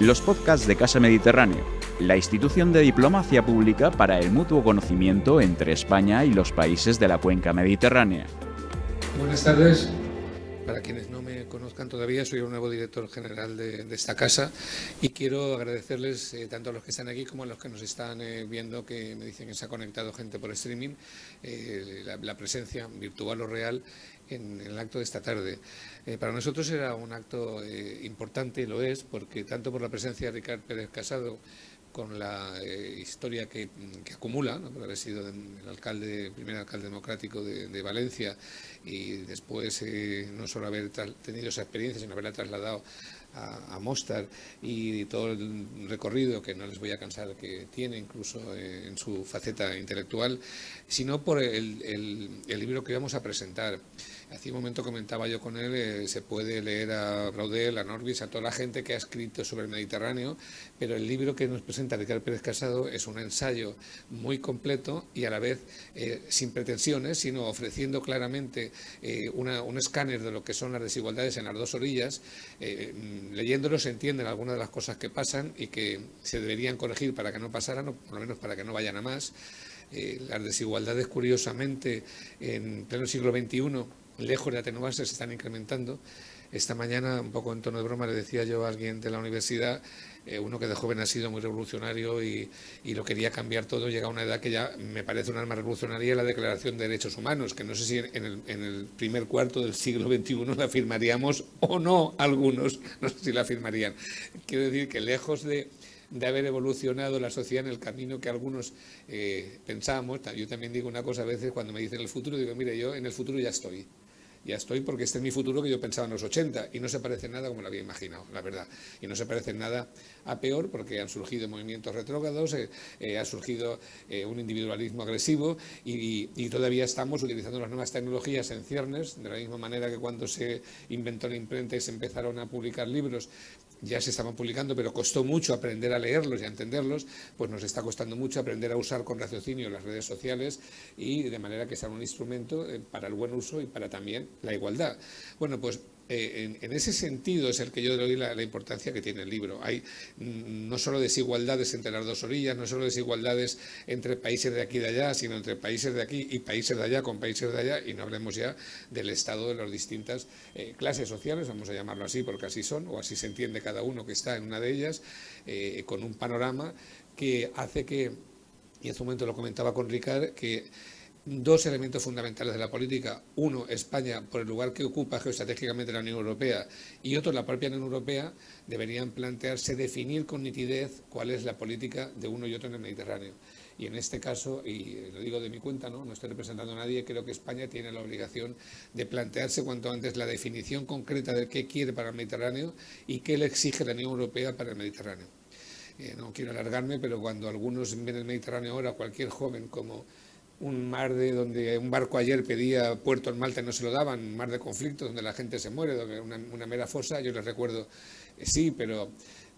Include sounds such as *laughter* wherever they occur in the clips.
los podcasts de Casa Mediterráneo, la institución de diplomacia pública para el mutuo conocimiento entre España y los países de la cuenca mediterránea. Buenas tardes. Para quienes no me conozcan todavía, soy el nuevo director general de, esta casa y quiero agradecerles eh, tanto a los que están aquí como a los que nos están eh, viendo, que me dicen que se ha conectado gente por streaming, eh, la, presencia virtual o real en, el acto de esta tarde. para nosotros era un acto importante, y lo es, porque tanto por la presencia de Ricardo Pérez Casado, con la eh, historia que, acumula, ¿no? por haber sido el alcalde, primer alcalde democrático de, Valencia y después eh, no solo haber tenido esa experiencia, sino haberla trasladado a, Mostar y todo el recorrido que no les voy a cansar que tiene incluso eh, en su faceta intelectual, sino por el, el libro que vamos a presentar. Hace un momento comentaba yo con él, eh, se puede leer a Braudel, a Norbis, a toda la gente que ha escrito sobre el Mediterráneo, pero el libro que nos presenta Ricardo Pérez Casado es un ensayo muy completo y a la vez eh, sin pretensiones, sino ofreciendo claramente eh, un escáner de lo que son las desigualdades en las dos orillas. leyéndolo se entienden algunas de las cosas que pasan y que se deberían corregir para que no pasaran, o por lo menos para que no vayan a más. las desigualdades, curiosamente, en pleno siglo XXI, lejos de atenuarse, se están incrementando. Esta mañana, un poco en tono de broma, le decía yo a alguien de la universidad, eh, uno que de joven ha sido muy revolucionario y, lo quería cambiar todo, llega a una edad que ya me parece un arma revolucionaria la Declaración de Derechos Humanos, que no sé si en el, primer cuarto del siglo XXI la firmaríamos o no algunos, no sé si la firmarían. Quiero decir que lejos de haber evolucionado la sociedad en el camino que algunos eh, pensamos. Yo también digo una cosa a veces cuando me dicen el futuro, digo, mire, yo en el futuro ya estoy. Ya estoy porque este es mi futuro que yo pensaba en los 80 y no se parece nada como lo había imaginado, la verdad. Y no se parece nada a peor porque han surgido movimientos retrógrados, eh, eh, ha surgido un individualismo agresivo y, y, todavía estamos utilizando las nuevas tecnologías en ciernes, de la misma manera que cuando se inventó la imprenta y se empezaron a publicar libros, ya se estaban publicando, pero costó mucho aprender a leerlos y a entenderlos, pues nos está costando mucho aprender a usar con raciocinio las redes sociales y de manera que sea un instrumento eh, para el buen uso y para también la igualdad. Bueno, pues eh, en, ese sentido es el que yo le doy la, importancia que tiene el libro. Hay mm, no solo desigualdades entre las dos orillas, no solo desigualdades entre países de aquí y de allá, sino entre países de aquí y países de allá con países de allá, y no hablemos ya del estado de las distintas eh, clases sociales, vamos a llamarlo así porque así son, o así se entiende cada uno que está en una de ellas, eh, con un panorama que hace que, y hace un momento lo comentaba con Ricard, que dos elementos fundamentales de la política. Uno, España, por el lugar que ocupa geoestratégicamente la Unión Europea, y otro, la propia Unión Europea, deberían plantearse definir con nitidez cuál es la política de uno y otro en el Mediterráneo. Y en este caso, y lo digo de mi cuenta, no, no estoy representando a nadie, creo que España tiene la obligación de plantearse cuanto antes la definición concreta de qué quiere para el Mediterráneo y qué le exige la Unión Europea para el Mediterráneo. Eh, no quiero alargarme, pero cuando algunos ven el Mediterráneo ahora, cualquier joven como un mar de donde un barco ayer pedía puerto en Malta y no se lo daban, un mar de conflictos donde la gente se muere, donde una, mera fosa, yo les recuerdo, eh, sí, pero,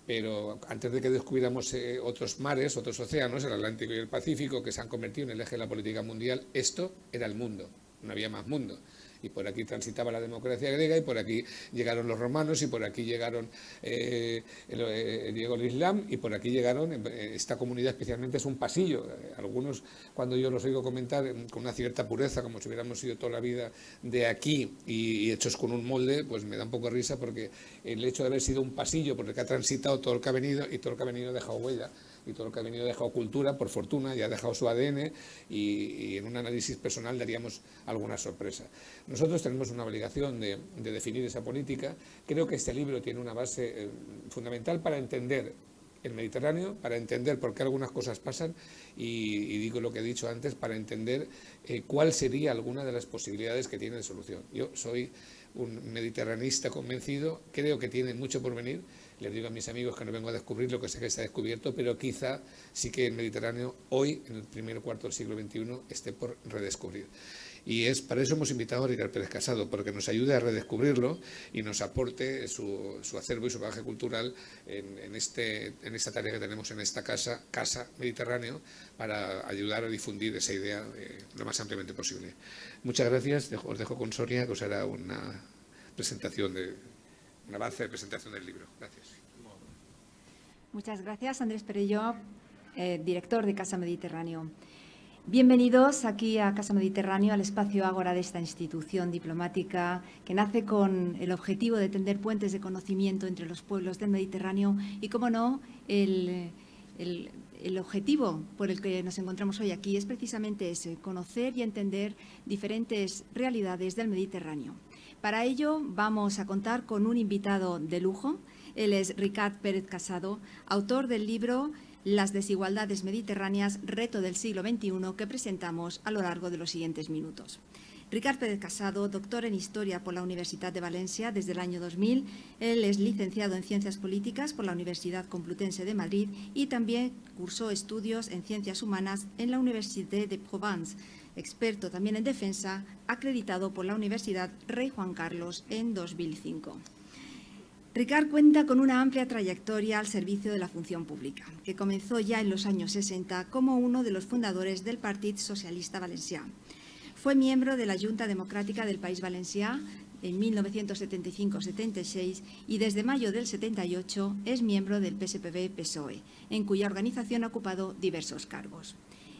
pero antes de que descubriéramos eh, otros mares, otros océanos, el Atlántico y el Pacífico, que se han convertido en el eje de la política mundial, esto era el mundo, no había más mundo y por aquí transitaba la democracia griega y por aquí llegaron los romanos y por aquí llegaron eh, el, llegó el Islam y por aquí llegaron, eh, esta comunidad especialmente es un pasillo. Algunos, cuando yo los oigo comentar con una cierta pureza, como si hubiéramos sido toda la vida de aquí y, hechos con un molde, pues me da un poco risa porque el hecho de haber sido un pasillo por el que ha transitado todo el que ha venido y todo el que ha venido ha dejado huella y todo lo que ha venido ha dejado cultura, por fortuna, y ha dejado su ADN y, en un análisis personal daríamos alguna sorpresa. Nosotros tenemos una obligación de, definir esa política. Creo que este libro tiene una base eh, fundamental para entender el Mediterráneo, para entender por qué algunas cosas pasan y, digo lo que he dicho antes, para entender eh, cuál sería alguna de las posibilidades que tiene de solución. Yo soy un mediterranista convencido, creo que tiene mucho por venir les digo a mis amigos que no vengo a descubrir lo que sé que está descubierto, pero quizá sí que el Mediterráneo hoy, en el primer cuarto del siglo XXI, esté por redescubrir. Y es para eso hemos invitado a Ricardo Pérez Casado, porque nos ayude a redescubrirlo y nos aporte su, acervo y su bagaje cultural en, este, en esta tarea que tenemos en esta casa, Casa Mediterráneo, para ayudar a difundir esa idea eh, lo más ampliamente posible. Muchas gracias. Os dejo con Sonia, que os hará una presentación de, un avance de presentación del libro. Gracias. Muchas gracias, Andrés Perello, eh, director de Casa Mediterráneo. Bienvenidos aquí a Casa Mediterráneo, al espacio Ágora de esta institución diplomática que nace con el objetivo de tender puentes de conocimiento entre los pueblos del Mediterráneo y, como no, el, el, objetivo por el que nos encontramos hoy aquí es precisamente ese, conocer y entender diferentes realidades del Mediterráneo. Para ello vamos a contar con un invitado de lujo. Él es Ricard Pérez Casado, autor del libro las desigualdades mediterráneas, reto del siglo XXI, que presentamos a lo largo de los siguientes minutos. Ricard Pérez Casado, doctor en Historia por la Universidad de Valencia desde el año 2000. Él es licenciado en Ciencias Políticas por la Universidad Complutense de Madrid y también cursó estudios en Ciencias Humanas en la Universidad de Provence. Experto también en defensa, acreditado por la Universidad Rey Juan Carlos en 2005. Ricard cuenta con una amplia trayectoria al servicio de la función pública, que comenzó ya en los años 60 como uno de los fundadores del Partido Socialista Valencià. Fue miembro de la Junta Democrática del País Valencià en 1975-76 y desde mayo del 78 es miembro del PSPB-PSOE, en cuya organización ha ocupado diversos cargos.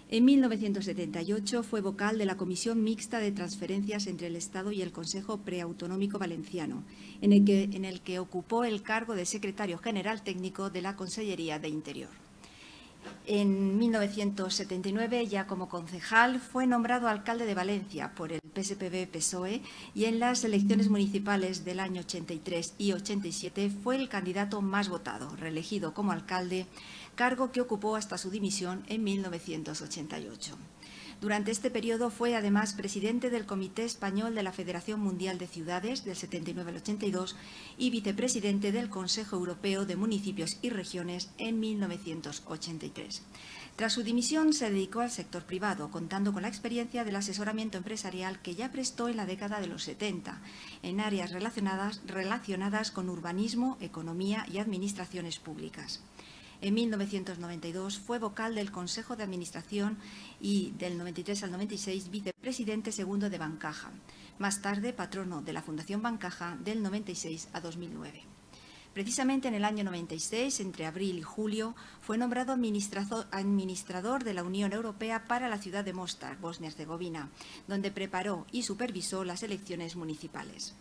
En 1978 fue vocal de la Comisión Mixta de Transferencias entre el Estado y el Consejo Preautonómico Valenciano, en el, que, ocupó el cargo de secretario general técnico de la Consellería de Interior. En 1979, ya como concejal, fue nombrado alcalde de Valencia por el PSPB-PSOE y en las elecciones municipales del año 83 y 87 fue el candidato más votado, reelegido como alcalde cargo que ocupó hasta su dimisión en 1988. Durante este periodo fue además presidente del Comité Español de la Federación Mundial de Ciudades del 79 al 82 y vicepresidente del Consejo Europeo de Municipios y Regiones en 1983. Tras su dimisión se dedicó al sector privado, contando con la experiencia del asesoramiento empresarial que ya prestó en la década de los 70 en áreas relacionadas, relacionadas con urbanismo, economía y administraciones públicas. En 1992 fue vocal del Consejo de Administración y del 93 al 96 vicepresidente segundo de Bancaja. Más tarde patrono de la Fundación Bancaja del 96 a 2009. Precisamente en el año 96, entre abril y julio, fue nombrado administrador de la Unión Europea para la ciudad de Mostar, Bosnia-Herzegovina, donde preparó y supervisó las elecciones municipales.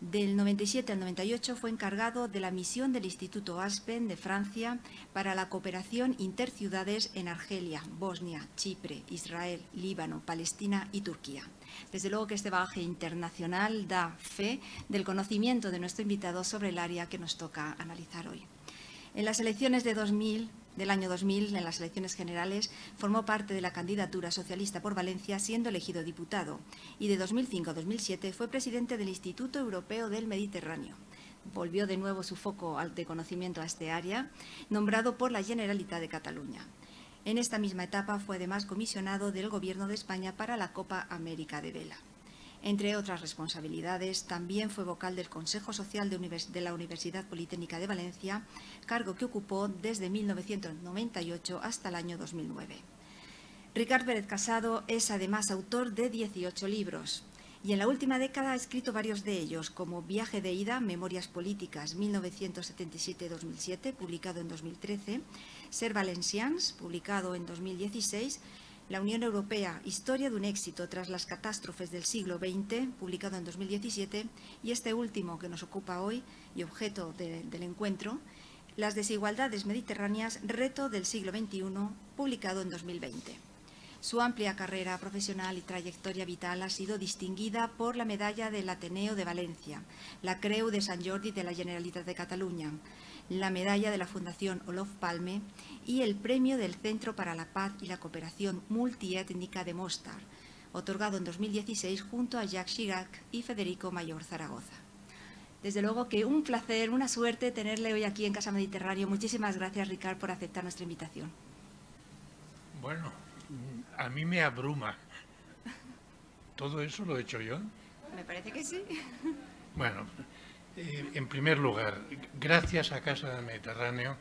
Del 97 al 98 fue encargado de la misión del Instituto Aspen de Francia para la cooperación interciudades en Argelia, Bosnia, Chipre, Israel, Líbano, Palestina y Turquía. Desde luego que este bagaje internacional da fe del conocimiento de nuestro invitado sobre el área que nos toca analizar hoy. En las elecciones de 2000 del año 2000, en las elecciones generales, formó parte de la candidatura socialista por Valencia, siendo elegido diputado, y de 2005 a 2007 fue presidente del Instituto Europeo del Mediterráneo. Volvió de nuevo su foco de conocimiento a este área, nombrado por la Generalitat de Cataluña. En esta misma etapa fue además comisionado del Gobierno de España para la Copa América de Vela. Entre otras responsabilidades, también fue vocal del Consejo Social de, la Universidad Politécnica de Valencia, cargo que ocupó desde 1998 hasta el año 2009. Ricard Pérez Casado es además autor de 18 libros y en la última década ha escrito varios de ellos, como Viaje de ida, Memorias Políticas 1977-2007, publicado en 2013, Ser Valencians, publicado en 2016, la Unión Europea, Historia de un éxito tras las catástrofes del siglo XX, publicado en 2017, y este último que nos ocupa hoy y objeto del encuentro, Las desigualdades mediterráneas, reto del siglo XXI, publicado en 2020. Su amplia carrera profesional y trayectoria vital ha sido distinguida por la Medalla del Ateneo de Valencia, la Creu de Sant Jordi de la Generalitat de Cataluña, la medalla de la Fundación Olof Palme y el premio del Centro para la Paz y la Cooperación Multiétnica de Mostar, otorgado en 2016 junto a Jacques Chirac y Federico Mayor Zaragoza. Desde luego que un placer, una suerte tenerle hoy aquí en Casa Mediterráneo. Muchísimas gracias, Ricard, por aceptar nuestra invitación. Bueno, a mí me abruma. ¿Todo eso lo he hecho yo? Me parece que sí. Bueno, eh, en primer lugar, gracias a Casa del Mediterráneo,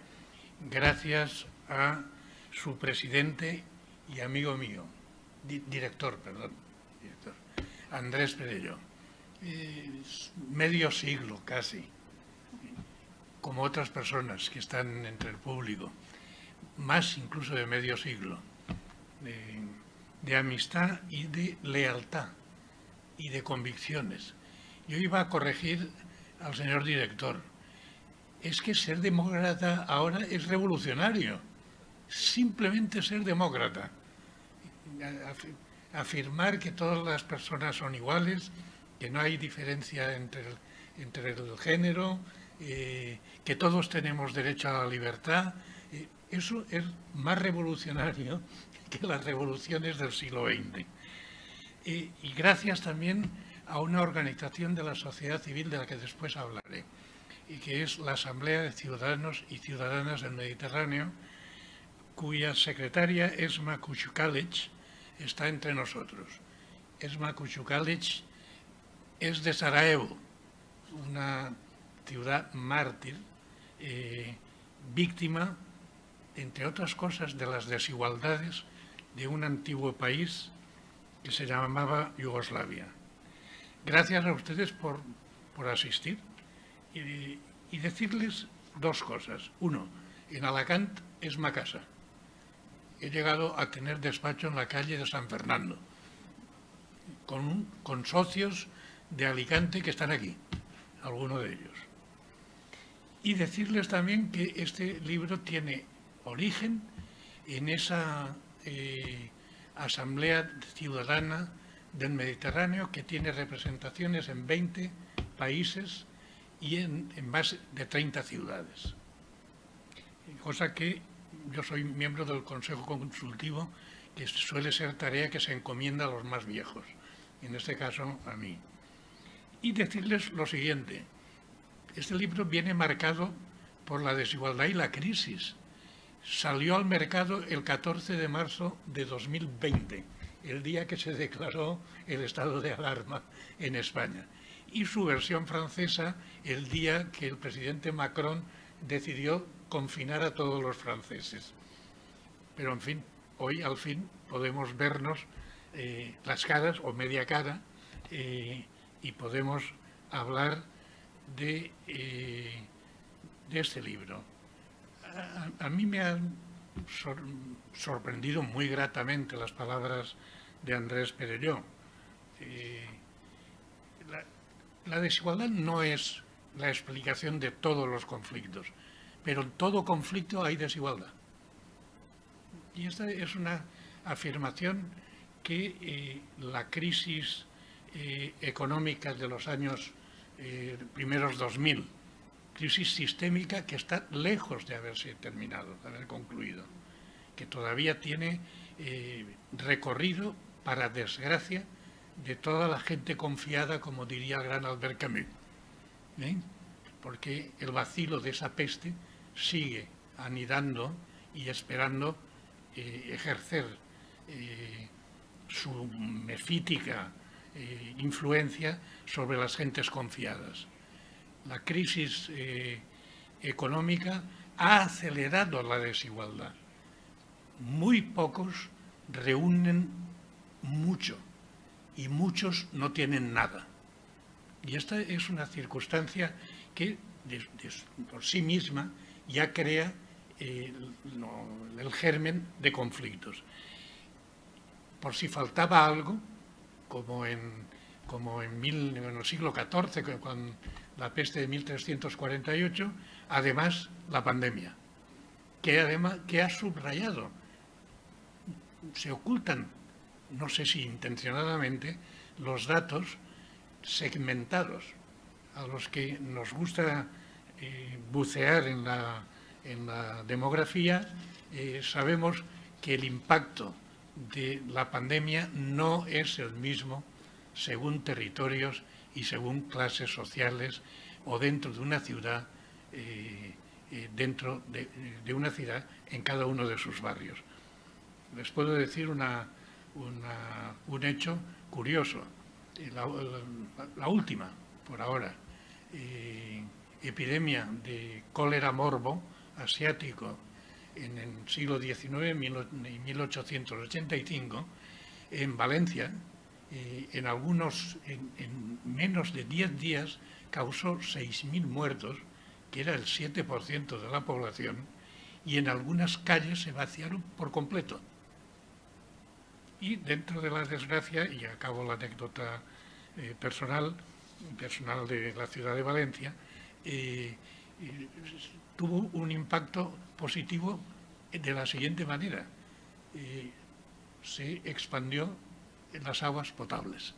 gracias a su presidente y amigo mío, director, perdón, director, Andrés Perello. Medio siglo casi. como otras personas que están entre el público, más incluso de medio siglo, de, amistad y de lealtad y de convicciones. Yo iba a corregir al señor director. Es que ser demócrata ahora es revolucionario. Simplemente ser demócrata. Afirmar que todas las personas son iguales, que no hay diferencia entre el, entre el género, eh, que todos tenemos derecho a la libertad. Eh, eso es más revolucionario *laughs* que las revoluciones del siglo XX. y gracias también a una organización de la sociedad civil de la que después hablaré, y que es la Asamblea de Ciudadanos y Ciudadanas del Mediterráneo, cuya secretaria, Esma Kuchukalic, está entre nosotros. Esma Kuchukalic es de Sarajevo, una ciudad mártir, eh, víctima, entre otras cosas, de las desigualdades de un antiguo país que se llamaba Yugoslavia. Gracias a ustedes por, asistir y, decirles dos cosas. Uno, en Alacant es ma casa. He llegado a tener despacho en la calle de San Fernando, con, con socios de Alicante que están aquí, algunos de ellos. Y decirles también que este libro tiene origen en esa eh, Asamblea Ciudadana del Mediterráneo que tiene representaciones en 20 países y en, más de 30 ciudades. Cosa que yo soy miembro del Consejo Consultivo, que suele ser tarea que se encomienda a los más viejos, en este caso a mí. Y decirles lo siguiente, este libro viene marcado por la desigualdad y la crisis. Salió al mercado el 14 de marzo de 2020, el día que se declaró el estado de alarma en España. Y su versión francesa el día que el presidente Macron decidió confinar a todos los franceses. Pero en fin, hoy al fin podemos vernos eh, las caras o media cara eh, y podemos hablar de, eh, de este libro. A, mí me han sorprendido muy gratamente las palabras de Andrés Perelló. Eh, la, desigualdad no es la explicación de todos los conflictos, pero en todo conflicto hay desigualdad. Y esta es una afirmación que eh, la crisis económica de los años eh, primeros 2000, crisis sistémica que está lejos de haberse terminado, de haber concluido, que todavía tiene eh, recorrido para desgracia de toda la gente confiada, como diría el gran Albert Camus, ¿eh? porque el vacilo de esa peste sigue anidando y esperando ejercer su mefítica eh, influencia sobre las gentes confiadas. La crisis eh, económica ha acelerado la desigualdad. Muy pocos reúnen mucho y muchos no tienen nada. Y esta es una circunstancia que por sí misma ya crea eh, el germen de conflictos. Por si faltaba algo, como en, como en, el siglo XIV, con la peste de 1348, además la pandemia, que, además, que ha subrayado, se ocultan, no sé si intencionadamente, los datos segmentados a los que nos gusta eh, bucear en la, demografía, eh, sabemos que el impacto de la pandemia no es el mismo según territorios y según clases sociales o dentro de una ciudad, eh, dentro de, una ciudad en cada uno de sus barrios. Les puedo decir una, un hecho curioso, eh, la, última, por ahora, epidemia de cólera morbo asiático en el siglo XIX, en 1885, en Valencia, en algunos, en, menos de 10 días, causó 6.000 muertos que era el 7% de la población, y en algunas calles se vaciaron por completo. Y dentro de la desgracia, y acabo la anécdota eh, personal, personal de la ciudad de Valencia, eh, eh, tuvo un impacto positivo de la siguiente manera. se expandió las aguas potables.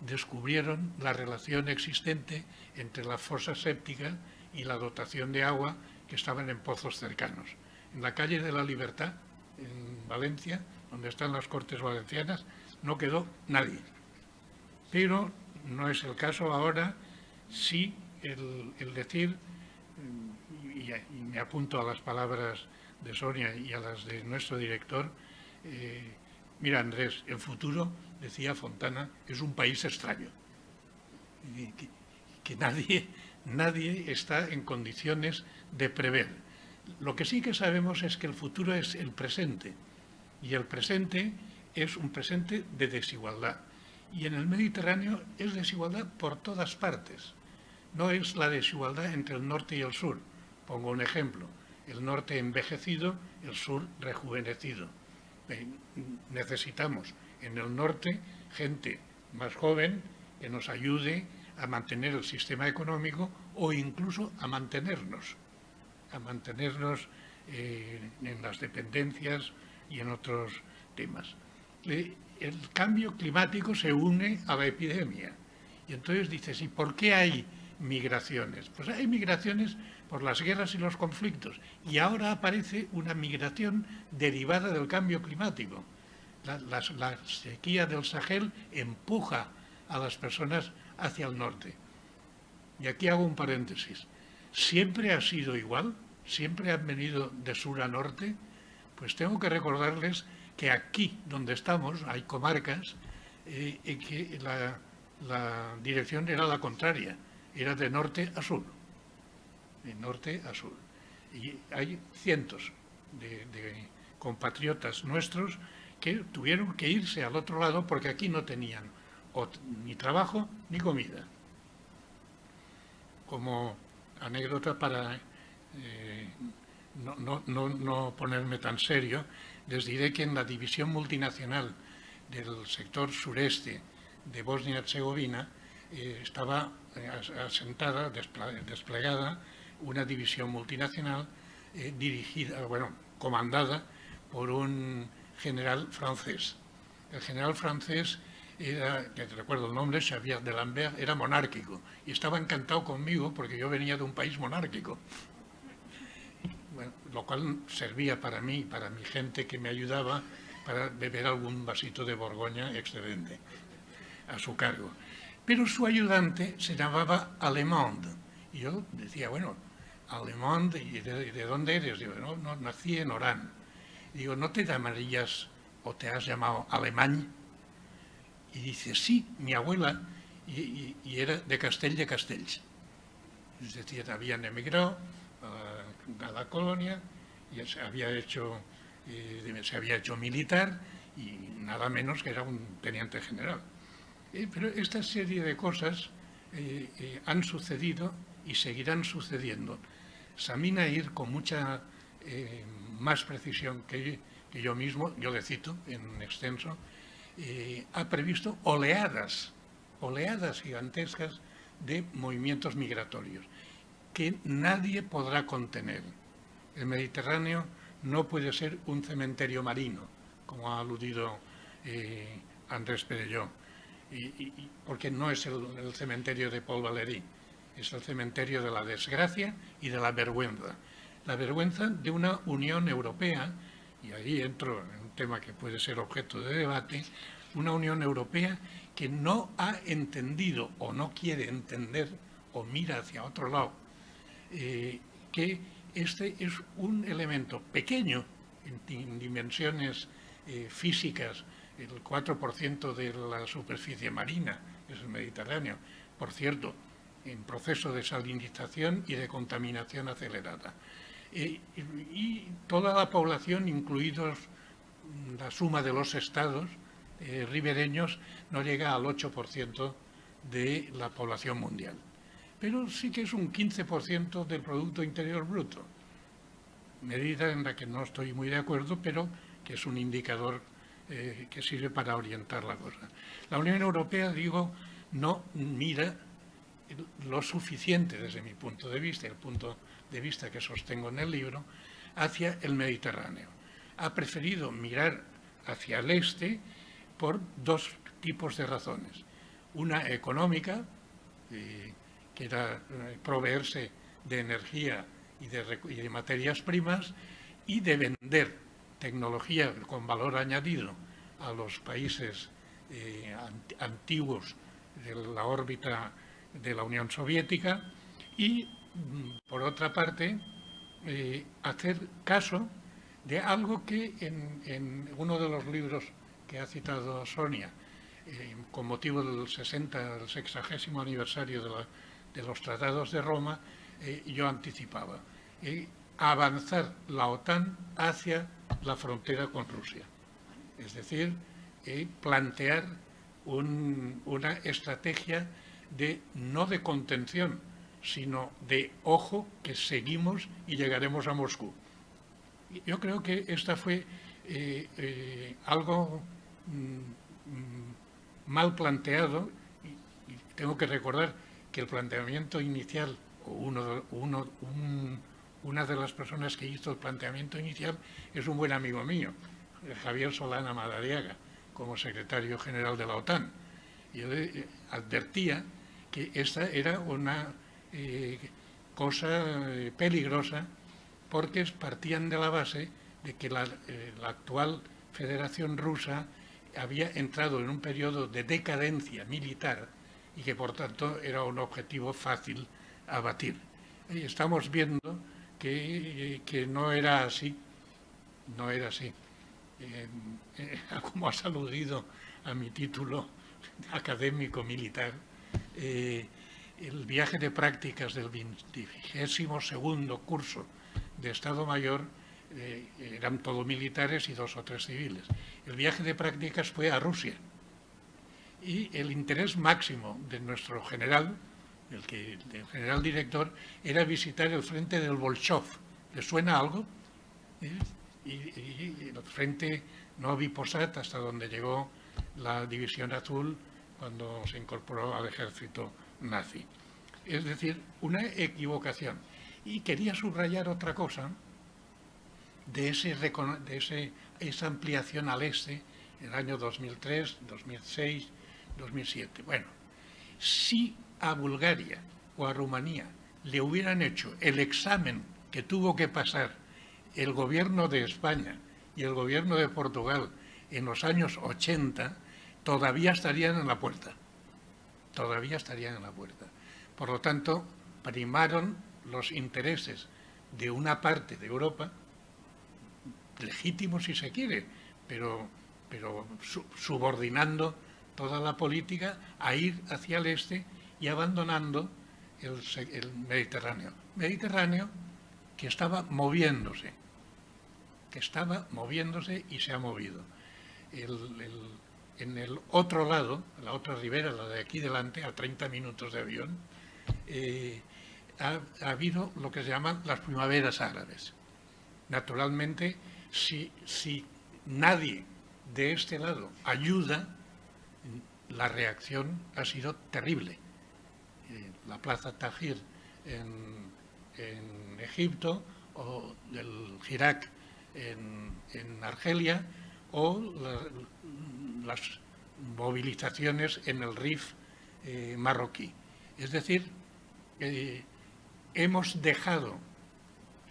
Descubrieron la relación existente entre la fosa séptica y la dotación de agua que estaban en pozos cercanos. En la calle de la Libertad, en Valencia, donde están las Cortes Valencianas, no quedó nadie. Pero no es el caso ahora, sí el, decir, y, me apunto a las palabras de Sonia y a las de nuestro director, eh, mira Andrés, el futuro, decía Fontana, es un país extraño, que nadie, nadie está en condiciones de prever. Lo que sí que sabemos es que el futuro es el presente y el presente es un presente de desigualdad. Y en el Mediterráneo es desigualdad por todas partes. No es la desigualdad entre el norte y el sur. Pongo un ejemplo. El norte envejecido, el sur rejuvenecido. Eh, necesitamos en el norte gente más joven que nos ayude a mantener el sistema económico o incluso a mantenernos, a mantenernos eh, en las dependencias y en otros temas. El cambio climático se une a la epidemia. Y entonces dices, ¿y por qué hay migraciones? Pues hay migraciones por las guerras y los conflictos. Y ahora aparece una migración derivada del cambio climático. La, la sequía del Sahel empuja a las personas hacia el norte. Y aquí hago un paréntesis. ¿Siempre ha sido igual? ¿Siempre han venido de sur a norte? Pues tengo que recordarles que aquí donde estamos hay comarcas eh, en que la, dirección era la contraria, era de norte a sur, de norte a sur. Y hay cientos de, compatriotas nuestros que tuvieron que irse al otro lado porque aquí no tenían ni trabajo ni comida. Como anécdota para eh, no, ponerme tan serio, les diré que en la división multinacional del sector sureste de Bosnia-Herzegovina eh, estaba eh, asentada, desplegada, una división multinacional eh, dirigida, bueno, comandada por un general francés. El general francés era, que recuerdo el nombre, Xavier de Lambert, era monárquico y estaba encantado conmigo porque yo venía de un país monárquico lo cual servía para mí, para mi gente que me ayudaba, para beber algún vasito de Borgoña excedente a su cargo. Pero su ayudante se llamaba Alemond. Y yo decía, bueno, Alemond, ¿y de, dónde eres? Digo, no, no, nací en Orán. digo, ¿no te llamarías o te has llamado Alemán? Y dice, sí, mi abuela, y, era de Castell de Castells. Es decir, habían emigrado, a la colonia, y se había hecho, eh, se había hecho militar y nada menos que era un teniente general. Eh, pero esta serie de cosas eh, han sucedido y seguirán sucediendo. Samina Ir, con mucha más precisión que, que, yo mismo, yo le cito en extenso, ha previsto oleadas, oleadas gigantescas de movimientos migratorios que nadie podrá contener. El Mediterráneo no puede ser un cementerio marino, como ha aludido eh, Andrés Perelló, porque no es el, cementerio de Paul Valéry, es el cementerio de la desgracia y de la vergüenza. La vergüenza de una Unión Europea, y ahí entro en un tema que puede ser objeto de debate, una Unión Europea que no ha entendido o no quiere entender o mira hacia otro lado eh, que este es un elemento pequeño en, dimensiones eh, físicas, el 4% de la superficie marina, es el Mediterráneo, por cierto, en proceso de salinización y de contaminación acelerada. Eh, y toda la población, incluidos la suma de los estados ribereños, no llega al 8% de la población mundial. Pero sí que es un 15% del Producto Interior Bruto. Medida en la que no estoy muy de acuerdo, pero que es un indicador eh, que sirve para orientar la cosa. La Unión Europea, digo, no mira lo suficiente desde mi punto de vista, el punto de vista que sostengo en el libro, hacia el Mediterráneo. Ha preferido mirar hacia el este por dos tipos de razones. Una económica, que era eh, proveerse de energía y de, materias primas, y de vender tecnología con valor añadido a los países eh, antiguos de la órbita de la Unión Soviética y, mm, por otra parte, hacer caso de algo que en, uno de los libros que ha citado Sonia, eh, con motivo del 60, del 60 aniversario de, los tratados de Roma, eh, yo anticipaba. Eh, avanzar la OTAN hacia la frontera con Rusia. Es decir, plantear una estrategia de no de contención, sino de ojo que seguimos y llegaremos a Moscú. Yo creo que esta fue eh, eh, algo mm, mm, mal planteado y, tengo que recordar que el planteamiento inicial, o uno, uno, una de las personas que hizo el planteamiento inicial es un buen amigo mío, Javier Solana Madariaga, como secretario general de la OTAN. Yo eh, advertía que esta era una cosa peligrosa porque partían de la base de que eh, la, actual Federación Rusa había entrado en un periodo de decadencia militar y que por tanto era un objetivo fácil a batir. Y estamos viendo que, no era así, no era así. Eh, eh, *laughs* como has aludido a mi título académico militar, el viaje de prácticas del 22 curso de Estado Mayor eh, eran todos militares y dos o tres civiles. El viaje de prácticas fue a Rusia y el interés máximo de nuestro general, el, que, general director, era visitar el frente del Bolshov. ¿Le suena algo? ¿Eh? Y, el frente Novi Posad, hasta donde llegó la División Azul cuando se incorporó al ejército nazi. Es decir, una equivocación. Y quería subrayar otra cosa de, ese, de esa ampliación al este en el año 2003, 2006, 2007. Bueno, si a Bulgaria o a Rumanía le hubieran hecho el examen que tuvo que pasar el gobierno de España y el gobierno de Portugal en los años 80, todavía estarían en la puerta. Todavía estarían en la puerta. Por lo tanto, primaron los intereses de una parte de Europa, legítimos si se quiere, pero, pero subordinando toda la política a ir hacia el este y abandonando el, Mediterráneo. Mediterráneo que estaba moviéndose, que estaba moviéndose y se ha movido. en el otro lado, la otra ribera, la de aquí delante, a 30 minutos de avión, eh, ha, habido lo que se llaman las primaveras árabes. Naturalmente, si, si nadie de este lado ayuda, la reacción ha sido terrible. Eh, la plaza Tahrir en, Egipto o el Irak en, Argelia o las movilizaciones en el RIF eh, marroquí. Es decir, eh, hemos dejado,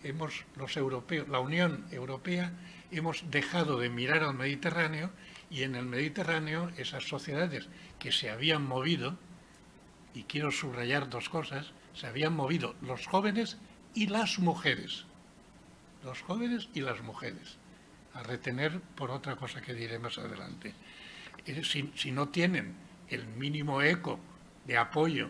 hemos, los europeos, la Unión Europea, hemos dejado de mirar al Mediterráneo y en el Mediterráneo esas sociedades que se habían movido, y quiero subrayar dos cosas, se habían movido los jóvenes y las mujeres, los jóvenes y las mujeres, a retener por otra cosa que diré más adelante. Eh, si, no tienen el mínimo eco de apoyo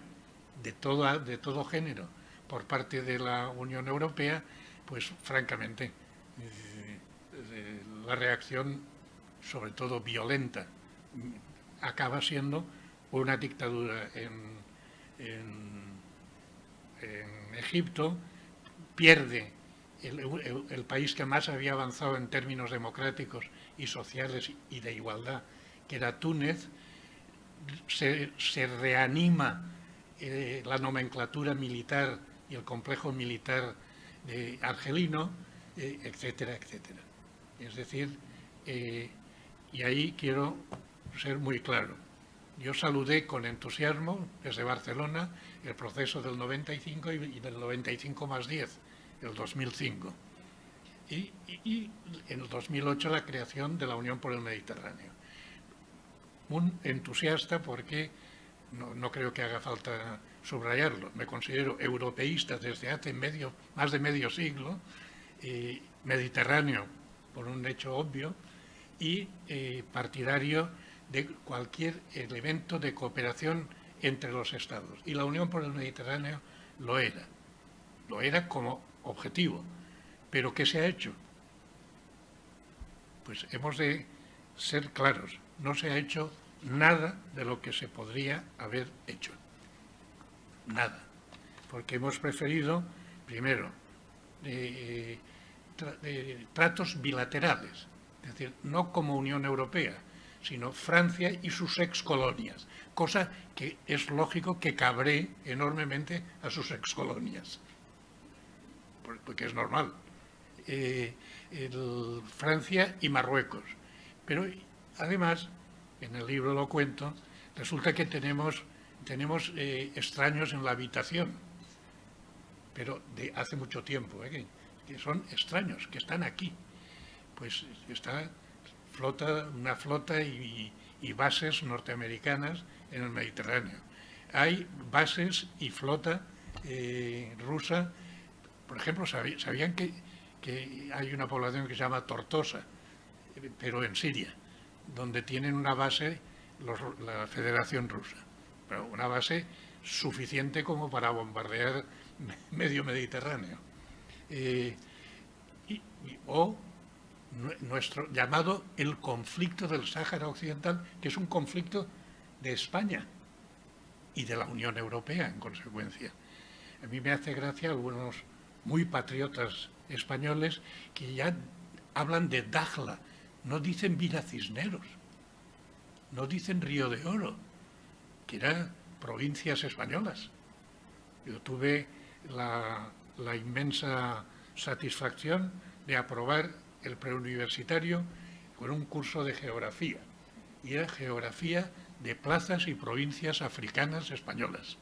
de, de todo género por parte de la Unión Europea, pues francamente eh, eh, la reacción, sobre todo violenta, acaba siendo una dictadura en, Egipto, pierde el, país que más había avanzado en términos democráticos y sociales y de igualdad, que era Túnez, se, reanima eh, la nomenclatura militar y el complejo militar argelino, eh, etcétera, etcétera. Es decir, eh, y ahí quiero ser muy claro. Yo saludé con entusiasmo desde Barcelona el proceso del 95 y del 95 más 10, el 2005. Y, en el 2008 la creación de la Unión por el Mediterráneo. Un entusiasta porque no, creo que haga falta subrayarlo. Me considero europeísta desde hace medio, más de medio siglo, y mediterráneo por un hecho obvio y eh, partidario de cualquier elemento de cooperación entre los estados. Y la Unión por el Mediterráneo lo era. Lo era como objetivo. Pero ¿qué se ha hecho? Pues hemos de ser claros. No se ha hecho nada de lo que se podría haber hecho. Nada. Porque hemos preferido, primero, eh, tratos bilaterales, es decir, no como Unión Europea, sino Francia y sus excolonias, cosa que es lógico que cabré enormemente a sus excolonias, porque es normal. Eh, Francia y Marruecos. Pero además, en el libro lo cuento, resulta que tenemos, tenemos eh, extraños en la habitación, pero de hace mucho tiempo, ¿eh? que son extraños, que están aquí. Pues está flota, una flota y, bases norteamericanas en el Mediterráneo. Hay bases y flota eh, rusa, por ejemplo, sabían que, hay una población que se llama Tortosa, pero en Siria, donde tienen una base la Federación Rusa, pero una base suficiente como para bombardear *laughs* medio Mediterráneo. Eh, o nuestro llamado el conflicto del Sáhara Occidental, que es un conflicto de España y de la Unión Europea, en consecuencia. A mí me hace gracia algunos muy patriotas españoles que ya hablan de Dajla, no dicen Villa Cisneros, no dicen Río de Oro, que eran provincias españolas. Yo tuve la, la inmensa satisfacción de aprobar el preuniversitario con un curso de geografía, y era geografía de plazas y provincias africanas españolas.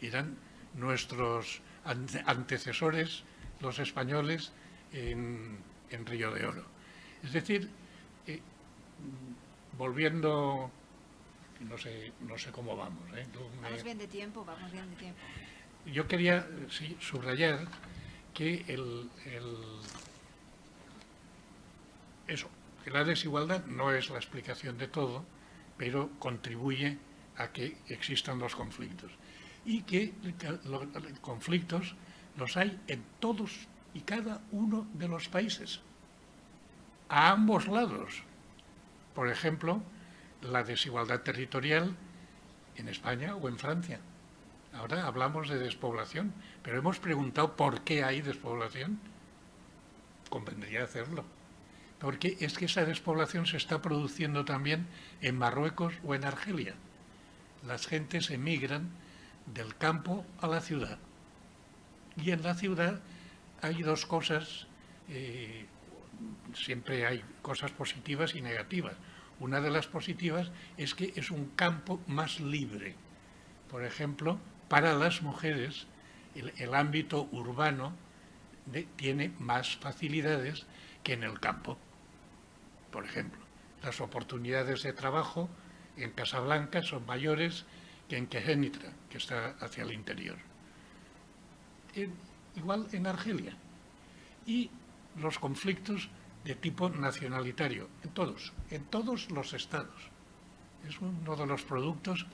Eran nuestros antecesores, los españoles, en, Río de Oro. Es decir, eh, volviendo, no sé, no sé cómo vamos. ¿eh? Vamos bien de tiempo, vamos bien de tiempo. Yo quería subrayar que el, eso, que la desigualdad no es la explicación de todo, pero contribuye a que existan los conflictos. Y que los conflictos los hay en todos y cada uno de los países, a ambos lados. Por ejemplo, la desigualdad territorial en España o en Francia. Ahora hablamos de despoblación, pero hemos preguntado por qué hay despoblación. Convendría hacerlo. Porque es que esa despoblación se está produciendo también en Marruecos o en Argelia. Las gentes emigran del campo a la ciudad. Y en la ciudad hay dos cosas, eh, siempre hay cosas positivas y negativas. Una de las positivas es que es un campo más libre. Por ejemplo, para las mujeres el, ámbito urbano tiene más facilidades que en el campo. Por ejemplo, las oportunidades de trabajo en Casablanca son mayores que en Quejenitra, que está hacia el interior. igual en Argelia. Y los conflictos de tipo nacionalitario, en todos, en todos los estados. Es uno de los productos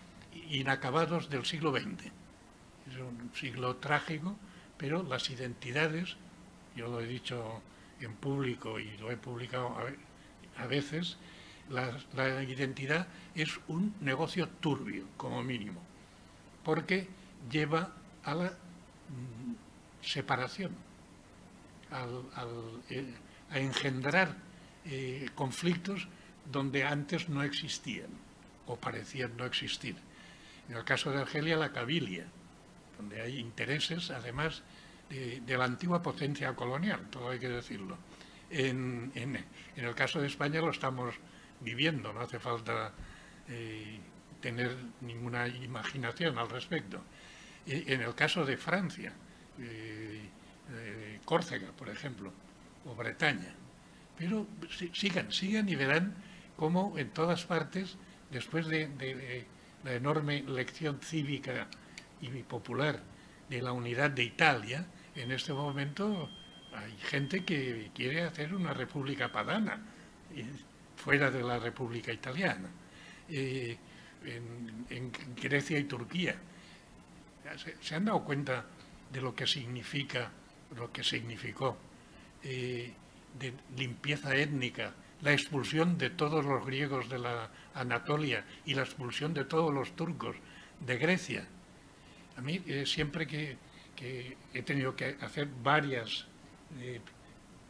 inacabados del siglo XX es un siglo trágico, pero las identidades, yo lo he dicho en público y lo he publicado a veces, la, identidad es un negocio turbio, como mínimo, porque lleva a la mm, separación, eh, a engendrar eh, conflictos donde antes no existían o parecían no existir. En el caso de Argelia, la cabilia, donde hay intereses, además, de, la antigua potencia colonial, todo hay que decirlo. En, el caso de España lo estamos viviendo, no hace falta eh, tener ninguna imaginación al respecto. En el caso de Francia, eh, eh, Córcega, por ejemplo, o Bretaña. Pero sigan, sigan y verán cómo en todas partes, después de la enorme lección cívica y popular de la unidad de Italia, en este momento hay gente que quiere hacer una república padana, fuera de la república italiana, eh, en, Grecia y Turquía. Se, han dado cuenta de lo que significa, lo que significó eh, de limpieza étnica, la expulsión de todos los griegos de la Anatolia y la expulsión de todos los turcos de Grecia. A mí eh, siempre que que he tenido que hacer varias, eh,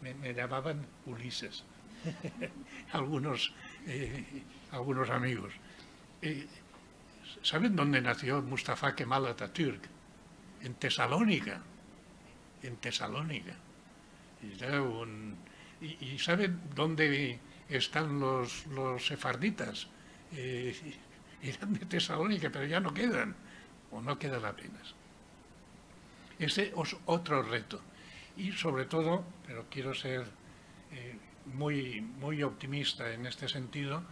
me, llamaban Ulises, *laughs* algunos, eh, algunos amigos. Eh, ¿Saben dónde nació Mustafa Kemal Atatürk? En Tesalónica, en Tesalónica. Y, saben dónde están los, los sefarditas? *laughs* eran de Tesalónica, pero ya no quedan, o no quedan apenas. Ese es otro reto. Y sobre todo, pero quiero ser eh, muy, muy optimista en este sentido,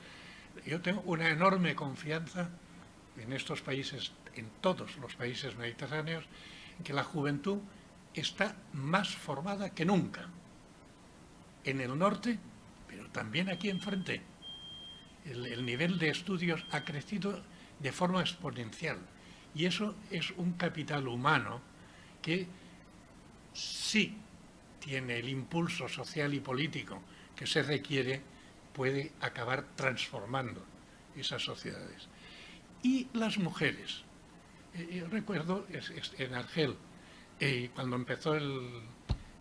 yo tengo una enorme confianza en estos países, en todos los países mediterráneos, en que la juventud está más formada que nunca. En el norte, pero también aquí enfrente. el nivel de estudios ha crecido de forma exponencial. Y eso es un capital humano que sí tiene el impulso social y político que se requiere, puede acabar transformando esas sociedades. Y las mujeres. Eh, recuerdo en Argel, eh, cuando empezó el,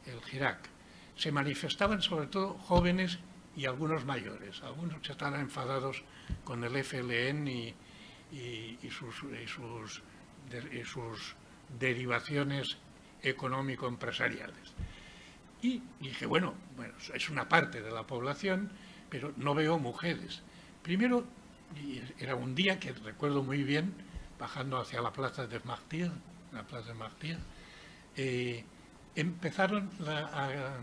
el Girac, se manifestaban sobre todo jóvenes y algunos mayores. Algunos que estaban enfadados con el FLN y, sus, sus, sus derivaciones económico-empresariales. Y dije, bueno, bueno, es una parte de la población, pero no veo mujeres. Primero, era un día que recuerdo muy bien, bajando hacia la plaza de Martir, la plaza de Martir, eh, empezaron a,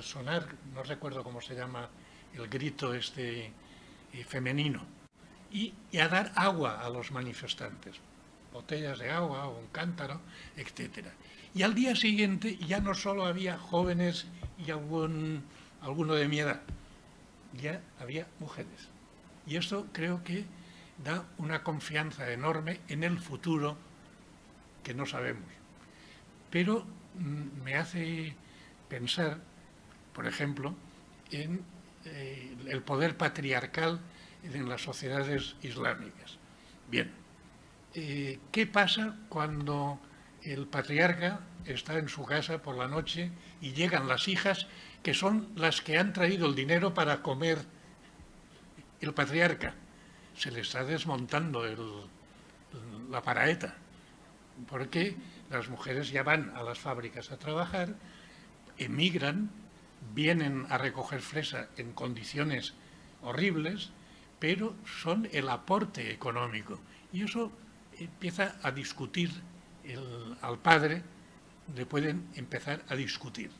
sonar, no recuerdo cómo se llama el grito este eh, femenino, y, a dar agua a los manifestantes botellas de agua o un cántaro, etc. Y al día siguiente ya no solo había jóvenes y algún, alguno de mi edad, ya había mujeres. Y esto creo que da una confianza enorme en el futuro que no sabemos. Pero mm, me hace pensar, por ejemplo, en eh, el poder patriarcal en las sociedades islámicas. Bien, eh, ¿qué pasa cuando el patriarca está en su casa por la noche y llegan las hijas que son las que han traído el dinero para comer el patriarca? Se le está desmontando la paraeta, porque las mujeres ya van a las fábricas a trabajar, emigran, vienen a recoger fresa en condiciones horribles, pero son el aporte económico. Y eso empieza a discutir al padre, le pueden empezar a discutir.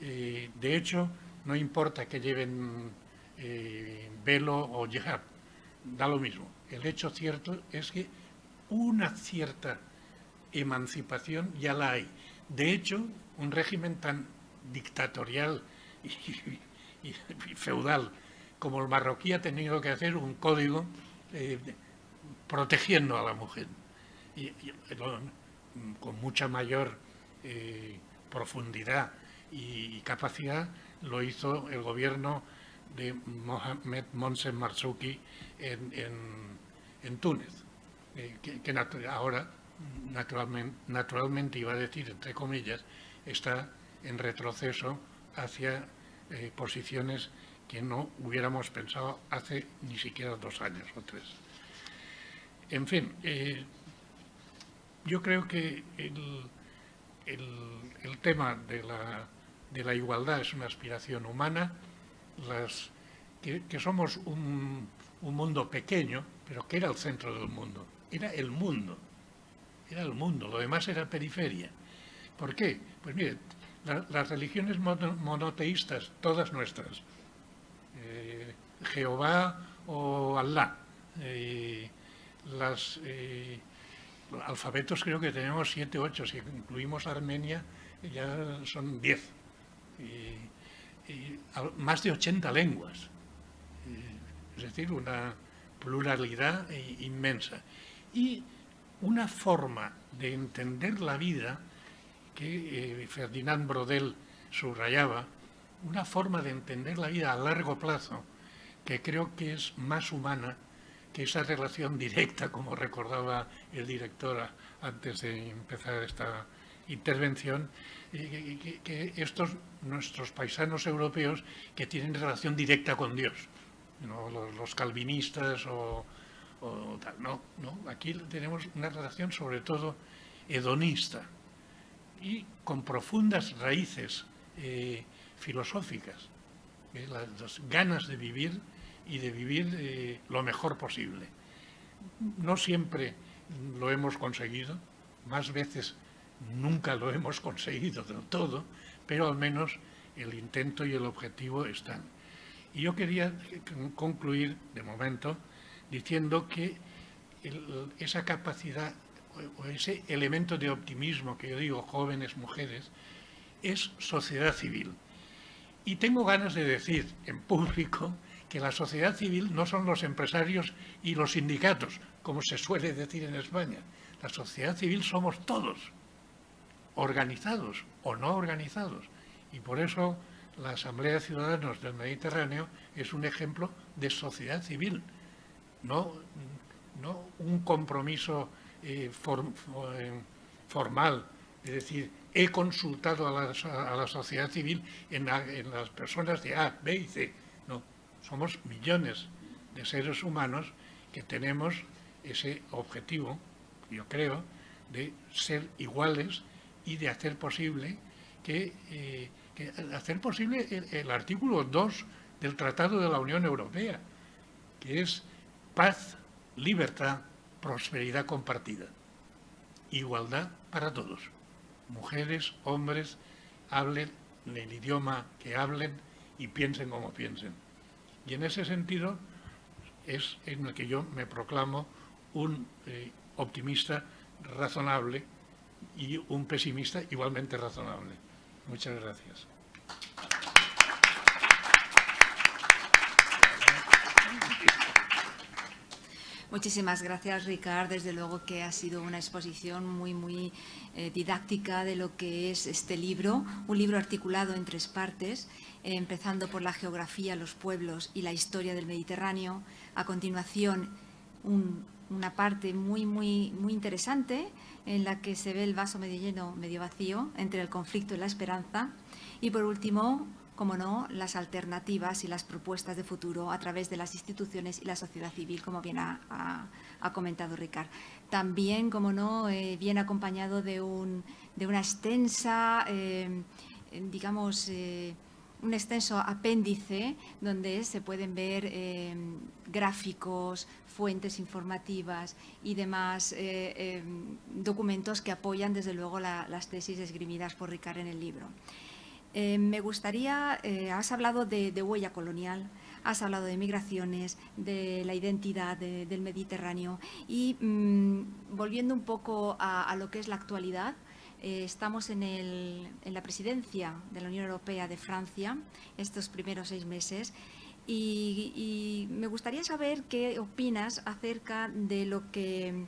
Eh, de hecho, no importa que lleven eh, velo o jihad, da lo mismo. El hecho cierto es que una cierta emancipación ya la hay. De hecho, un régimen tan dictatorial *laughs* y, feudal como el marroquí ha tenido que hacer un código eh, protegiendo a la mujer. Y, con mucha mayor eh, profundidad y, capacidad lo hizo el gobierno de Mohamed Monsen Marzouki en, Túnez, eh, que, ahora naturalmente, iba a decir, entre comillas, está en retroceso hacia eh, posiciones que no hubiéramos pensado hace ni siquiera dos años o tres. En fin, yo creo que el, tema de la, igualdad es una aspiración humana, las, que, somos un, mundo pequeño, pero que era el centro del mundo, era el mundo, era el mundo, lo demás era periferia. ¿Por qué? Pues mire, las religiones monoteístas, todas nuestras, eh, Jehová o Allah, eh, las eh, alfabetos creo que tenemos siete, ocho, si incluimos Armenia ya son diez, más de 80 lenguas, es decir, una pluralidad inmensa. Y una forma de entender la vida que eh, Ferdinand Brodel subrayaba, una forma de entender la vida a largo plazo que creo que es más humana que esa relación directa, como recordaba el director antes de empezar esta intervención, que, estos nuestros paisanos europeos que tienen relación directa con Dios, los, calvinistas o, tal, no, no, aquí tenemos una relación sobre todo hedonista, y con profundas raíces eh, filosóficas, eh, las, ganas de vivir y de vivir eh, lo mejor posible. No siempre lo hemos conseguido, más veces nunca lo hemos conseguido del todo, pero al menos el intento y el objetivo están. Y yo quería concluir, de momento, diciendo que esa capacidad o ese elemento de optimismo que yo digo, jóvenes, mujeres, es sociedad civil. Y tengo ganas de decir en público que la sociedad civil no son los empresarios y los sindicatos, como se suele decir en España. La sociedad civil somos todos, organizados o no organizados. Y por eso la Asamblea de Ciudadanos del Mediterráneo es un ejemplo de sociedad civil, no, no un compromiso eh, eh, formal, es decir, he consultado a la, sociedad civil en, las personas de A, B y C. Somos millones de seres humanos que tenemos ese objetivo, yo creo, de ser iguales y de hacer posible que, eh, hacer posible el, artículo 2 del Tratado de la Unión Europea, que es paz, libertad, prosperidad compartida. Igualdad para todos. Mujeres, hombres, hablen el idioma que hablen y piensen como piensen. Y en ese sentido es en el que yo me proclamo un eh, optimista razonable y un pesimista igualmente razonable. Muchas gracias. Muchísimas gracias, Ricard. Desde luego que ha sido una exposición muy, muy eh, didáctica de lo que es este libro, un libro articulado en tres partes, eh, empezando por la geografía, los pueblos y la historia del Mediterráneo. A continuación, una parte muy, muy, muy interesante en la que se ve el vaso medio lleno, medio vacío, entre el conflicto y la esperanza. Y por último, como no, las alternativas y las propuestas de futuro a través de las instituciones y la sociedad civil, como bien ha, comentado Ricard. También, como no, eh, bien acompañado de, un, una extensa, eh, digamos, eh, un extenso apéndice donde se pueden ver gráficos, fuentes informativas y demás documentos que apoyan, desde luego, las tesis esgrimidas por Ricard en el libro. Eh, me gustaría, eh, has hablado de, huella colonial, has hablado de migraciones, de la identidad del Mediterráneo y mm, volviendo un poco a, lo que es la actualidad, eh, estamos en, la presidencia de la Unión Europea de Francia estos primeros seis meses y me gustaría saber qué opinas acerca de lo que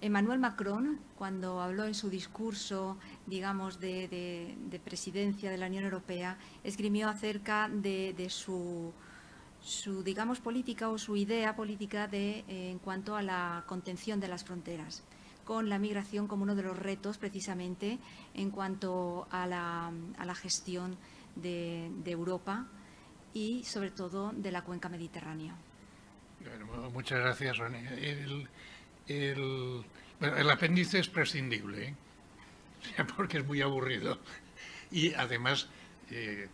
Emmanuel Macron, cuando habló en su discurso, digamos, de, presidencia de la Unión Europea, esgrimió acerca de, su, digamos, política o su idea política de, en cuanto a la contención de las fronteras con la migración como uno de los retos precisamente en cuanto a la, gestión de, Europa y sobre todo de la cuenca mediterránea. muchas gracias, René. El, apéndice es prescindible, ¿eh? *laughs* porque es muy aburrido. Y además, eh,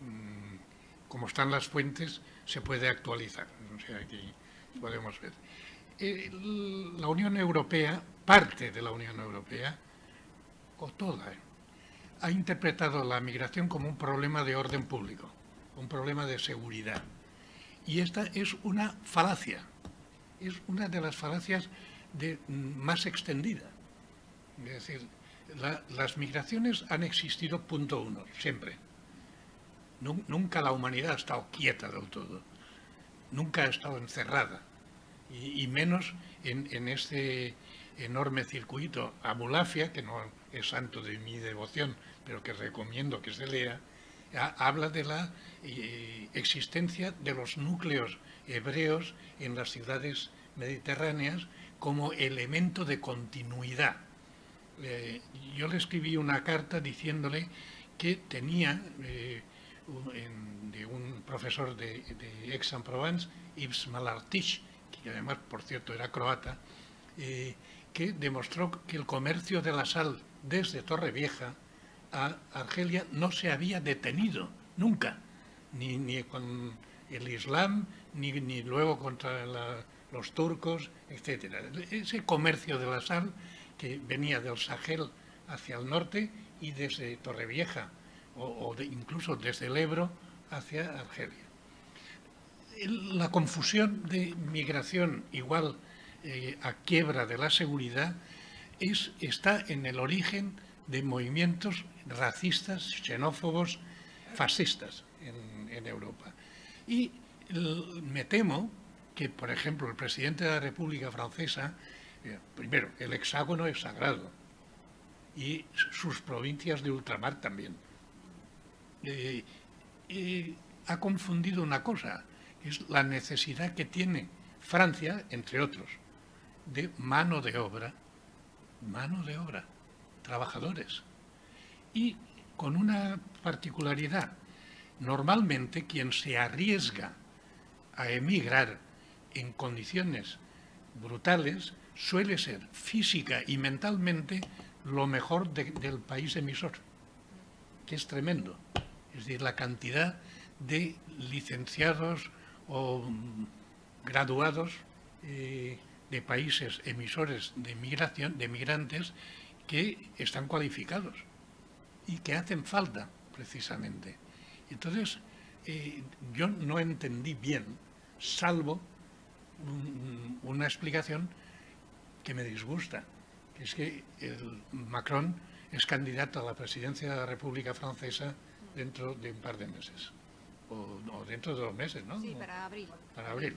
mm, como están las fuentes, se puede actualizar. O sea, aquí podemos ver. la Unión Europea parte de la Unión Europea, o toda, ¿eh? ha interpretado la migración como un problema de orden público, un problema de seguridad. Y esta es una falacia, es una de las falacias de, más extendida. Es decir, las migraciones han existido punto uno, siempre. Nunca la humanidad ha estado quieta del todo, nunca ha estado encerrada, y, menos en, en este enorme circuito Abulafia, que no es santo de mi devoción, pero que recomiendo que se lea, habla de la eh, existencia de los núcleos hebreos en las ciudades mediterráneas como elemento de continuidad. Eh, yo le escribí una carta diciéndole que tenía eh, de un profesor de, de Aix-en-Provence, Yves Malartich, que además, por cierto, era croata, que demostró que el comercio de la sal desde Torrevieja a Argelia no se había detenido nunca, ni, con el Islam, ni, luego contra los turcos, etc. Ese comercio de la sal venía del Sahel hacia el norte y desde Torrevieja, o, incluso desde el Ebro hacia Argelia. La confusión de migración igual eh, a quiebra de la seguridad es, está en el origen de movimientos racistas, xenófobos, fascistas en, Europa. Y me temo que, por ejemplo, el presidente de la República Francesa, eh, primero, el hexágono es sagrado y sus provincias de ultramar también. Eh, ha confundido una cosa, es la necesidad que tiene Francia, entre otros, de mano de obra, mano de obra, trabajadores. Y con una particularidad, normalmente quien se arriesga a emigrar en condiciones brutales suele ser física y mentalmente lo mejor del país emisor, que es tremendo. Es decir, la cantidad de licenciados o graduados eh, de países emisores de migración, de migrantes que están cualificados y que hacen falta precisamente. Entonces, eh, yo no entendí bien, salvo una explicación que me disgusta, que es que el Macron es candidato a la presidencia de la República Francesa dentro de un par de meses. O, dentro de dos meses, ¿no? Sí, para abril. Para abril.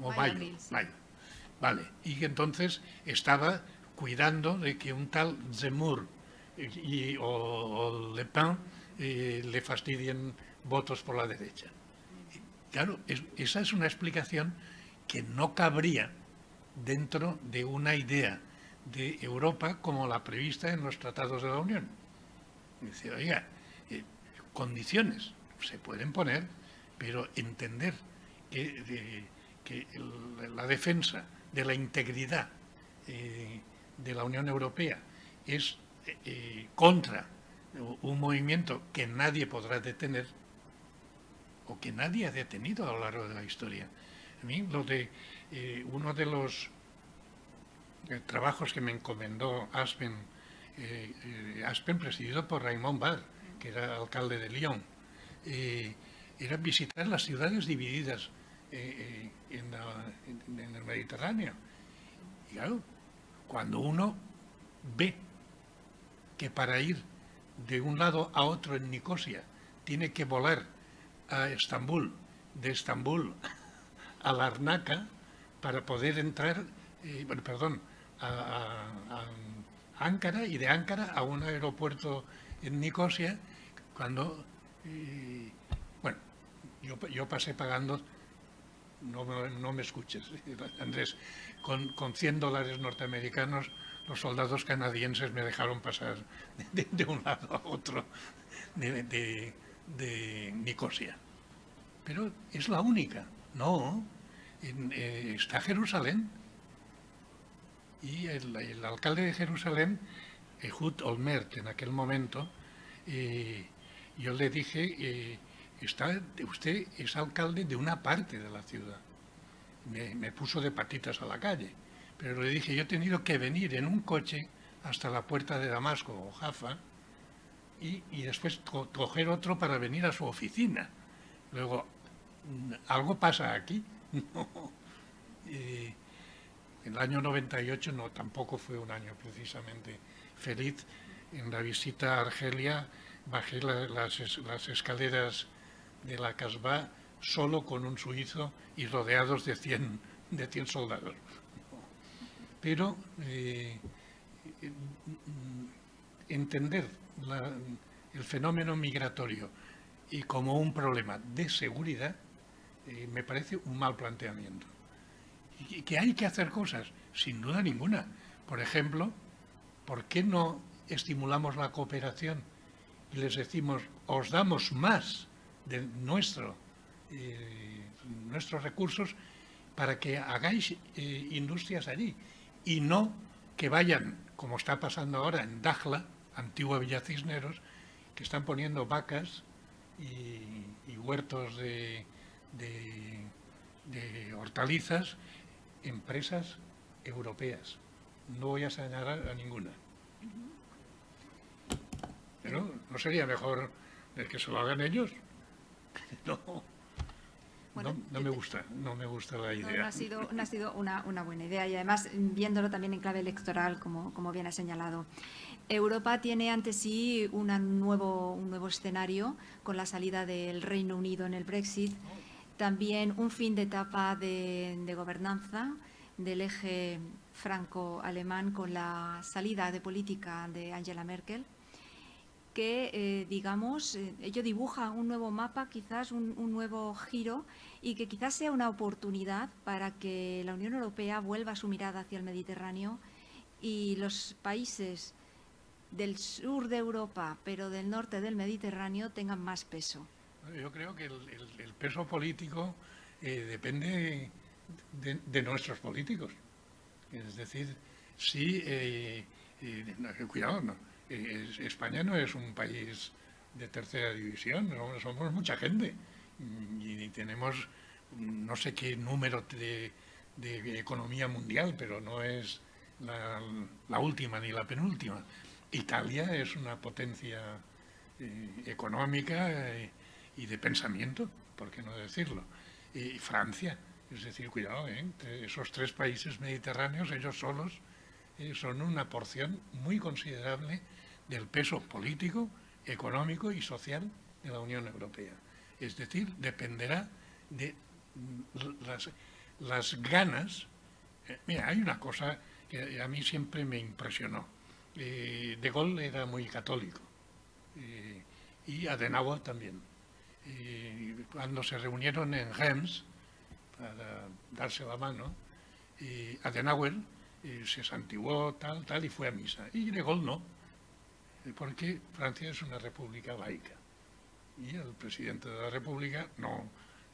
O mayo. mayo. Vale, y que entonces estaba cuidando de que un tal Zemmour y, o, Le Pen eh, le fastidien votos por la derecha. Claro, esa es una explicación que no cabría dentro de una idea de Europa como la prevista en los tratados de la Unión. Dice, oiga, eh, condiciones se pueden poner, pero entender que, la defensa de la integridad eh, de la Unión Europea es eh, contra un movimiento que nadie podrá detener o que nadie ha detenido a lo largo de la historia. A mí lo de uno de los trabajos que me encomendó Aspen, Aspen presidido por Raymond Barr, que era alcalde de Lyon, era visitar las ciudades divididas en, el Mediterráneo. Y claro, cuando uno ve que para ir de un lado a otro en Nicosia tiene que volar a Estambul, de Estambul *laughs* a Larnaca para poder entrar, eh, bueno, perdón, a, Ankara y de Ankara a un aeropuerto en Nicosia, cuando, eh, bueno, yo, yo pasé pagando no, me escuches, *laughs* Andrés, con, con 100 dólares norteamericanos los soldados canadienses me dejaron pasar *laughs* de, un lado a otro de, Nicosia. Pero es la única. No, eh, está Jerusalén. Y el, alcalde de Jerusalén, Ehud Olmert, en aquel momento, eh, yo le dije, eh, está, usted es alcalde de una parte de la ciudad. Me, puso de patitas a la calle, pero le dije, yo he tenido que venir en un coche hasta la puerta de Damasco o Jaffa y, después coger otro para venir a su oficina. Luego, algo pasa aquí. *laughs* en el año 98 no, tampoco fue un año precisamente feliz. En la visita a Argelia bajé las, escaleras de la Casbah solo con un suizo y rodeados de 100, de 100 soldados. Pero eh, entender el fenómeno migratorio y como un problema de seguridad eh, me parece un mal planteamiento. Y que hay que hacer cosas, sin duda ninguna. Por ejemplo, ¿por qué no estimulamos la cooperación y les decimos, os damos más de nuestro, eh, nuestros recursos para que hagáis eh, industrias allí y no que vayan, como está pasando ahora en Dajla, antigua Villa Cisneros, que están poniendo vacas y, huertos de, de, hortalizas, empresas europeas. No voy a señalar a ninguna. Pero no sería mejor que se lo hagan ellos. *laughs* No. no, me gusta, no me gusta la idea. No, ha sido, ha sido una, buena idea y además viéndolo también en clave electoral, como, como bien ha señalado. Europa tiene ante sí una nuevo, un nuevo escenario con la salida del Reino Unido en el Brexit, también un fin de etapa de, gobernanza del eje franco-alemán con la salida de política de Angela Merkel que, eh, digamos, eh, ello dibuja un nuevo mapa, quizás un, nuevo giro, y que quizás sea una oportunidad para que la Unión Europea vuelva su mirada hacia el Mediterráneo y los países del sur de Europa, pero del norte del Mediterráneo, tengan más peso. Yo creo que el, peso político eh, depende de, nuestros políticos. Es decir, sí, cuidado, no, España no es un país de tercera división, somos mucha gente y tenemos no sé qué número de, economía mundial, pero no es la, última ni la penúltima. Italia es una potencia eh, económica eh, y de pensamiento, por qué no decirlo. Y Francia, es decir, cuidado, ¿eh? esos tres países mediterráneos, ellos solos, son una porción muy considerable del peso político, económico y social de la Unión Europea. Es decir, dependerá de las, ganas. Eh, mira, hay una cosa que a mí siempre me impresionó. Eh, de Gaulle era muy católico eh, y Adenauer también. Cuando se reunieron en Reims para darse la mano, Adenauer se santiguó tal, tal y fue a misa. Y de no porque Francia es una república laica. Y el presidente de la república no,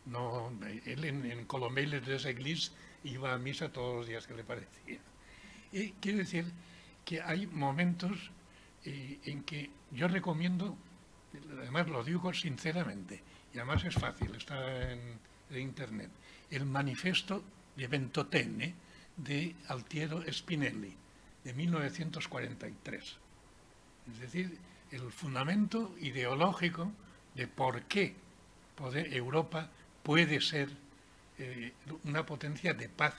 no él en, en Colombelles de esa iglesia iba a misa todos los días que le parecía. Y quiero decir que hay momentos eh, en que yo recomiendo, además lo digo sinceramente, y además es fácil, está en, internet, el manifiesto de Ventotene de Altiero Spinelli, de 1943 es decir, el fundamento ideológico de por qué Europa puede ser eh, una potencia de paz,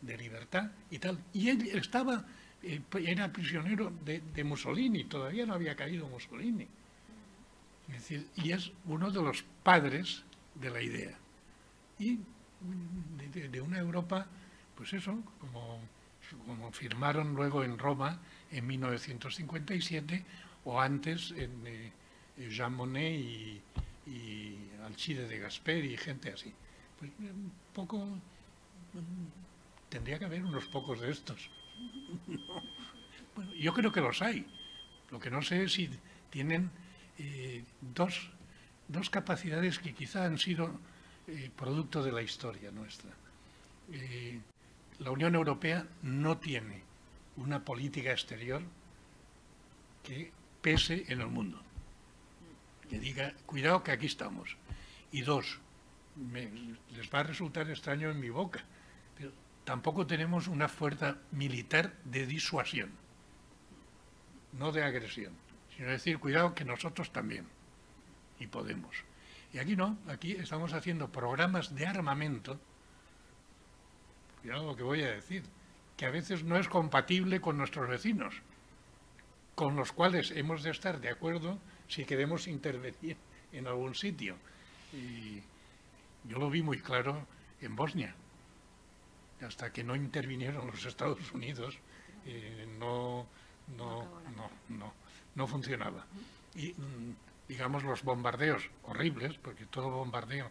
de libertad y tal. Y él estaba, eh, era prisionero de, Mussolini, todavía no había caído Mussolini. Es decir, y es uno de los padres de la idea. Y de, una Europa, pues eso, como, como firmaron luego en Roma en 1957 o antes en eh, Jean Monnet y, Alcide de Gasper y gente así. Pues un poco, tendría que haber unos pocos de estos. *laughs* Bueno, yo creo que los hay. Lo que no sé es si tienen eh, dos, capacidades que quizá han sido eh, producto de la historia nuestra. Eh, la Unión Europea no tiene una política exterior que pese en el mundo, que diga, cuidado que aquí estamos. Y dos, les va a resultar extraño en mi boca, pero tampoco tenemos una fuerza militar de disuasión, no de agresión, sino decir, cuidado que nosotros también, y podemos. Y aquí no, aquí estamos haciendo programas de armamento, cuidado lo que voy a decir, que a veces no es compatible con nuestros vecinos, con los cuales hemos de estar de acuerdo si queremos intervenir en algún sitio. Y yo lo vi muy claro en Bosnia. Hasta que no intervinieron los Estados Unidos, eh, no, no, no, no, no funcionaba. Y mm, digamos los bombardeos horribles, porque todo bombardeo,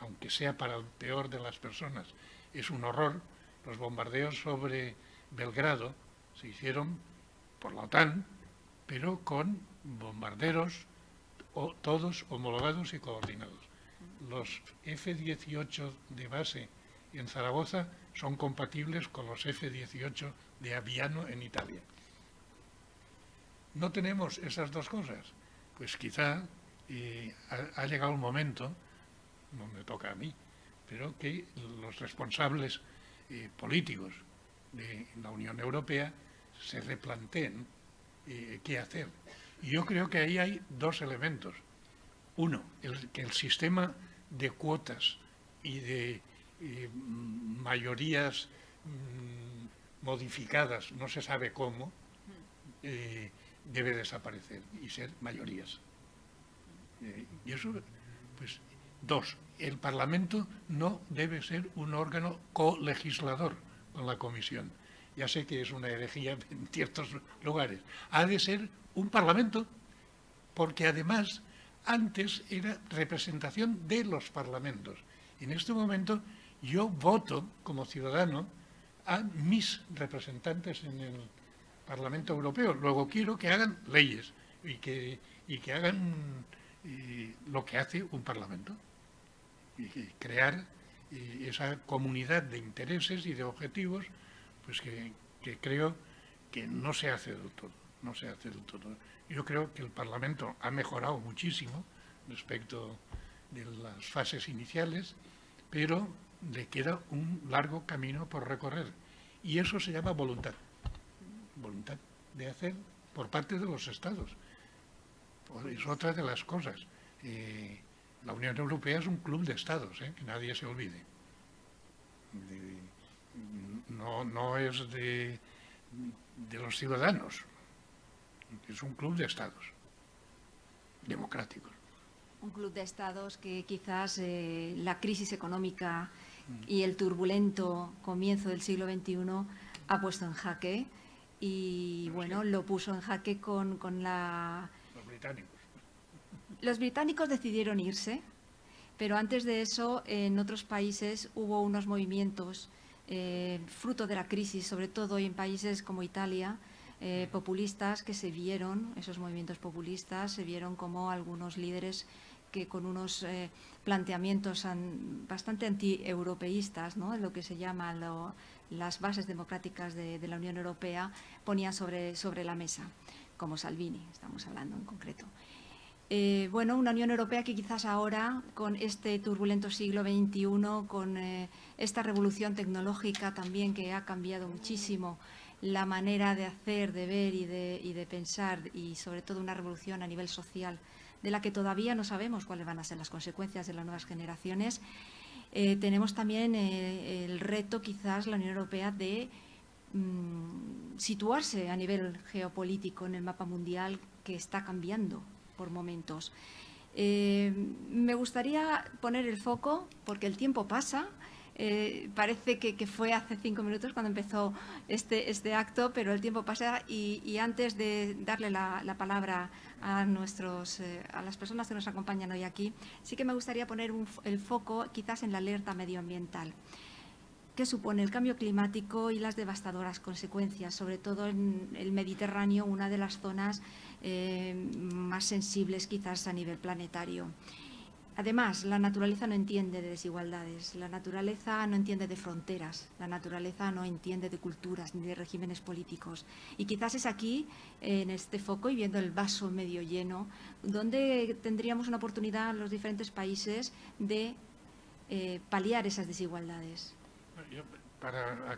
aunque sea para el peor de las personas, es un horror. Los bombardeos sobre Belgrado se hicieron por la OTAN, pero con bombarderos todos homologados y coordinados. Los F-18 de base en Zaragoza son compatibles con los F-18 de Aviano en Italia. ¿No tenemos esas dos cosas? Pues quizá ha, llegado el momento, no me toca a mí, pero que los responsables eh, políticos de la Unión Europea se replanteen eh, qué hacer. Y yo creo que ahí hay dos elementos. Uno, el, que el sistema de cuotas y de eh, mayorías mm, modificadas, no se sabe cómo, debe desaparecer y ser mayorías. y eso, pues, dos, el Parlamento no debe ser un órgano colegislador con la Comisión ya sé que es una herejía *laughs* en ciertos lugares, ha de ser un parlamento, porque además antes era representación de los parlamentos. En este momento yo voto como ciudadano a mis representantes en el Parlamento Europeo. Luego quiero que hagan leyes y que, y que hagan lo que hace un Parlamento. Y crear esa comunidad de intereses y de objetivos pues que, creo que no se hace del no se hace del todo. Yo creo que el Parlamento ha mejorado muchísimo respecto de las fases iniciales, pero le queda un largo camino por recorrer. Y eso se llama voluntad. Voluntad de hacer por parte de los Estados. Es otra de las cosas. Eh, la Unión Europea es un club de Estados, eh, que nadie se olvide no, no es de, de los ciudadanos, es un club de estados democráticos. Un club de estados que quizás eh, la crisis económica y el turbulento comienzo del siglo XXI ha puesto en jaque y bueno, lo puso en jaque con, con la... Los británicos. Los británicos decidieron irse, pero antes de eso en otros países hubo unos movimientos eh, fruto de la crisis, sobre todo en países como Italia, eh, populistas que se vieron, esos movimientos populistas, se vieron como algunos líderes que con unos eh, planteamientos bastante anti-europeístas, ¿no? lo que se llama las bases democráticas de, de, la Unión Europea, ponían sobre, sobre la mesa, como Salvini, estamos hablando en concreto. Eh, bueno, una Unión Europea que quizás ahora, con este turbulento siglo XXI, con eh, esta revolución tecnológica también que ha cambiado muchísimo la manera de hacer, de ver y de, pensar, y sobre todo una revolución a nivel social, de la que todavía no sabemos cuáles van a ser las consecuencias de las nuevas generaciones, eh, tenemos también el reto, quizás, la Unión Europea de mm, situarse a nivel geopolítico en el mapa mundial que está cambiando por momentos. Eh, me gustaría poner el foco, porque el tiempo pasa, eh, parece que, fue hace cinco minutos cuando empezó este, este acto, pero el tiempo pasa y, antes de darle la, palabra a, nuestros, eh, a las personas que nos acompañan hoy aquí, sí que me gustaría poner el foco quizás en la alerta medioambiental. qué supone el cambio climático y las devastadoras consecuencias, sobre todo en el Mediterráneo, una de las zonas eh, más sensibles quizás a nivel planetario. Además, la naturaleza no entiende de desigualdades, la naturaleza no entiende de fronteras, la naturaleza no entiende de culturas ni de regímenes políticos. Y quizás es aquí, en este foco y viendo el vaso medio lleno, donde tendríamos una oportunidad los diferentes países de eh, paliar esas desigualdades. para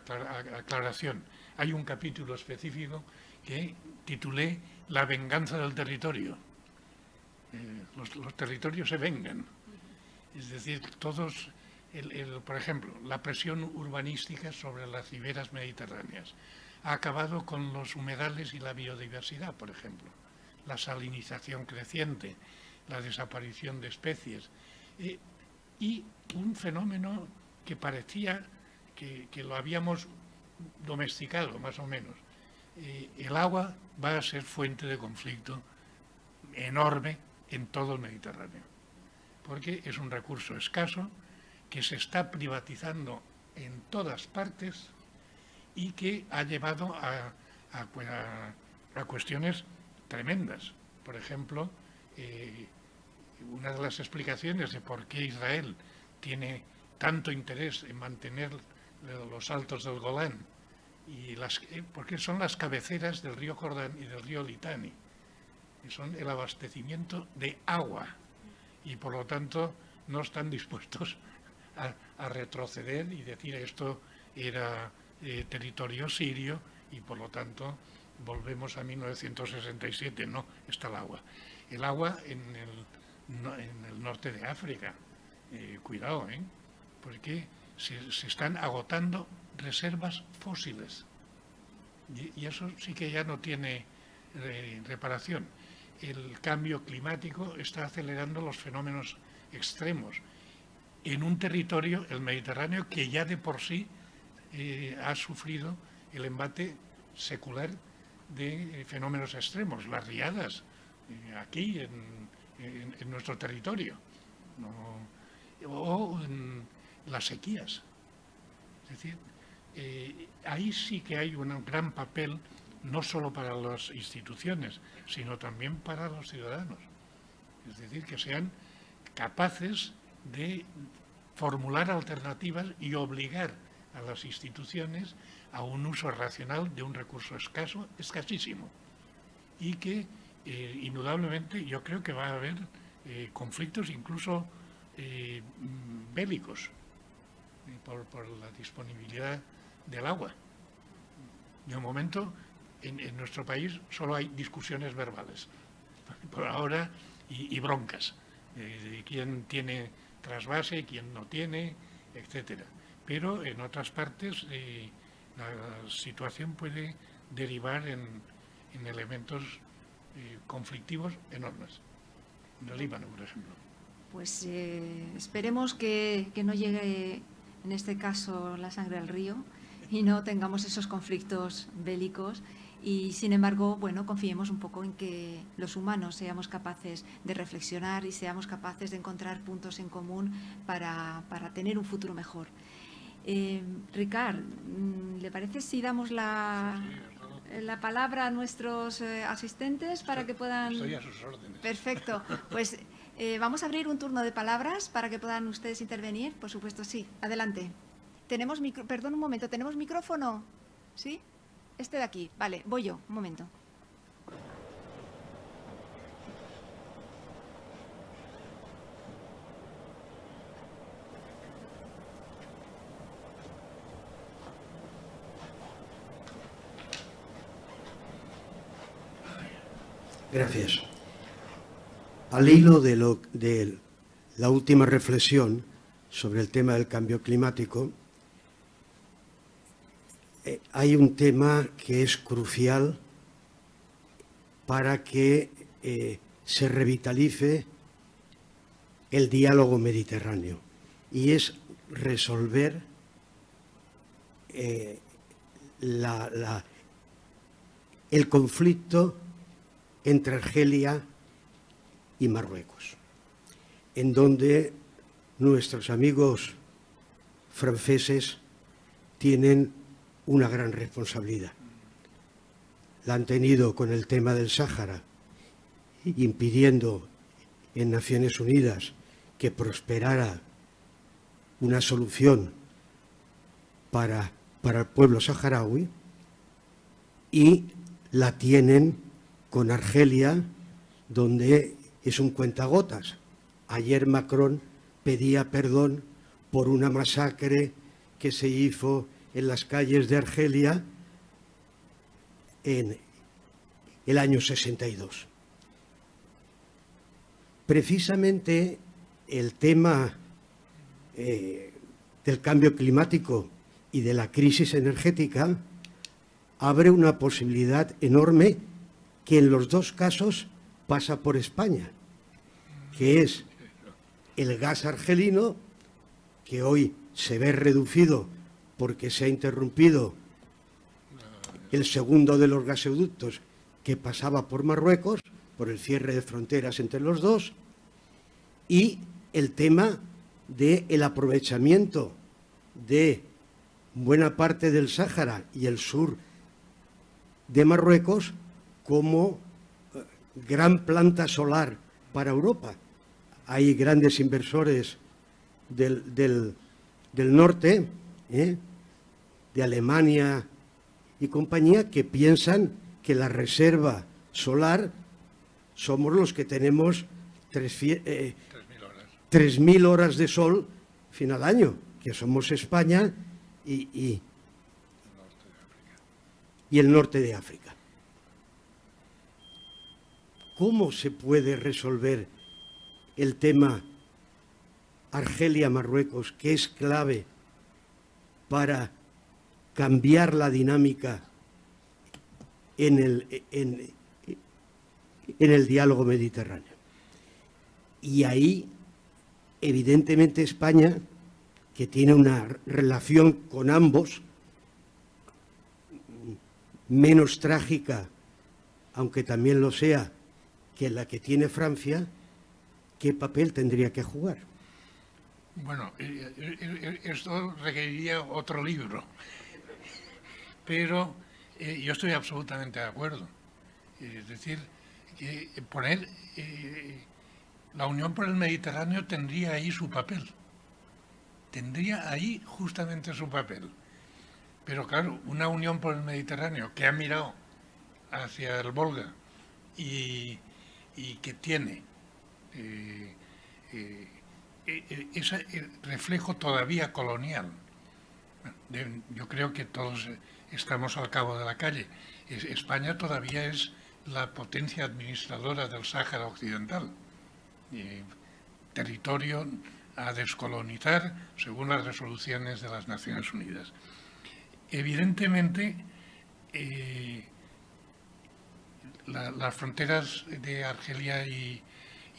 aclaración, hay un capítulo específico que titulé La venganza del territorio los, territorios se vengan. Es decir, todos, por ejemplo, la presión urbanística sobre las riberas mediterráneas ha acabado con los humedales y la biodiversidad, por ejemplo, la salinización creciente, la desaparición de especies eh, y un fenómeno que parecía que, lo habíamos domesticado, más o menos. Eh, el agua va a ser fuente de conflicto enorme en todo el Mediterráneo, porque es un recurso escaso que se está privatizando en todas partes y que ha llevado a, cuestiones tremendas. Por ejemplo, eh, una de las explicaciones de por qué Israel tiene tanto interés en mantener los altos del Golán, y las, eh, porque son las cabeceras del río Jordán y del río Litani son el abastecimiento de agua y por lo tanto no están dispuestos a, retroceder y decir esto era eh, territorio sirio y por lo tanto volvemos a 1967, no, está el agua. El agua en el, norte de África, eh, cuidado, ¿eh? porque se, están agotando reservas fósiles y, eso sí que ya no tiene reparación el cambio climático está acelerando los fenómenos extremos en un territorio, el Mediterráneo, que ya de por sí eh, ha sufrido el embate secular de fenómenos extremos, las riadas, eh, aquí en, nuestro territorio, o en las sequías. Es decir, eh, ahí sí que hay un gran papel no solo para las instituciones, sino también para los ciudadanos. Es decir, que sean capaces de formular alternativas y obligar a las instituciones a un uso racional de un recurso escaso, escasísimo, y que eh, indudablemente yo creo que va a haber eh, conflictos incluso eh, bélicos por, por, la disponibilidad del agua. De momento en, nuestro país solo hay discusiones verbales, *laughs* por ahora, y, broncas, de quién tiene trasvase, quién no tiene, etcétera. Pero en otras partes eh, la situación puede derivar en, elementos eh, conflictivos enormes. En el Líbano, por ejemplo. Pues eh, esperemos que, que no llegue, en este caso, la sangre al río y no tengamos esos conflictos bélicos y sin embargo, bueno, confiemos un poco en que los humanos seamos capaces de reflexionar y seamos capaces de encontrar puntos en común para, tener un futuro mejor. Eh, Ricard, mm, ¿le parece si damos la, la palabra a nuestros eh, asistentes para que puedan... Estoy a sus órdenes. Perfecto. Pues eh, vamos a abrir un turno de palabras para que puedan ustedes intervenir. Por supuesto, sí. Adelante. Tenemos micro... Perdón un momento, ¿tenemos micrófono? ¿Sí? Este de aquí. Vale, voy yo. Un momento. Gracias. Al hilo de, lo, de la última reflexión sobre el tema del cambio climático, hay un tema que es crucial para que eh, se revitalice el diálogo mediterráneo y es resolver eh, el conflicto entre Argelia y Marruecos, en donde nuestros amigos franceses tienen una gran responsabilidad. La han tenido con el tema del Sáhara, impidiendo en Naciones Unidas que prosperara una solución para, para el pueblo saharaui y la tienen con Argelia, donde es un cuentagotas. Ayer Macron pedía perdón por una masacre que se hizo en las calles de Argelia en el año 62. Precisamente el tema eh, del cambio climático y de la crisis energética abre una posibilidad enorme que en los dos casos pasa por España, que es el gas argelino, que hoy se ve reducido porque se ha interrumpido el segundo de los gasoductos que pasaba por Marruecos, por el cierre de fronteras entre los dos, y el tema del aprovechamiento de buena parte del Sáhara y el sur de Marruecos como eh, gran planta solar para Europa. Hay grandes inversores del, norte, ¿eh? De Alemania y compañía, que piensan que la reserva solar somos los que tenemos 3.000 eh, horas. horas de sol final año, que somos España y, y el norte de África. ¿Cómo se puede resolver el tema Argelia-Marruecos, que es clave para cambiar la dinámica en el, en, el diálogo mediterráneo? Y ahí, evidentemente, España, que tiene una relación con ambos, menos trágica, aunque también lo sea, que la que tiene Francia, ¿qué papel tendría que jugar? Bueno, esto requeriría otro libro, pero yo estoy absolutamente de acuerdo. Es decir, que poner la Unión por el Mediterráneo tendría ahí su papel, tendría ahí justamente su papel. Pero claro, una unión por el Mediterráneo que ha mirado hacia el Volga y, que tiene eh, eh, eh, ese reflejo todavía colonial. Yo creo que todos estamos al cabo de la calle. España todavía es la potencia administradora del Sáhara Occidental, territorio a descolonizar según las resoluciones de las Naciones Unidas. Evidentemente, eh, las fronteras de Argelia y,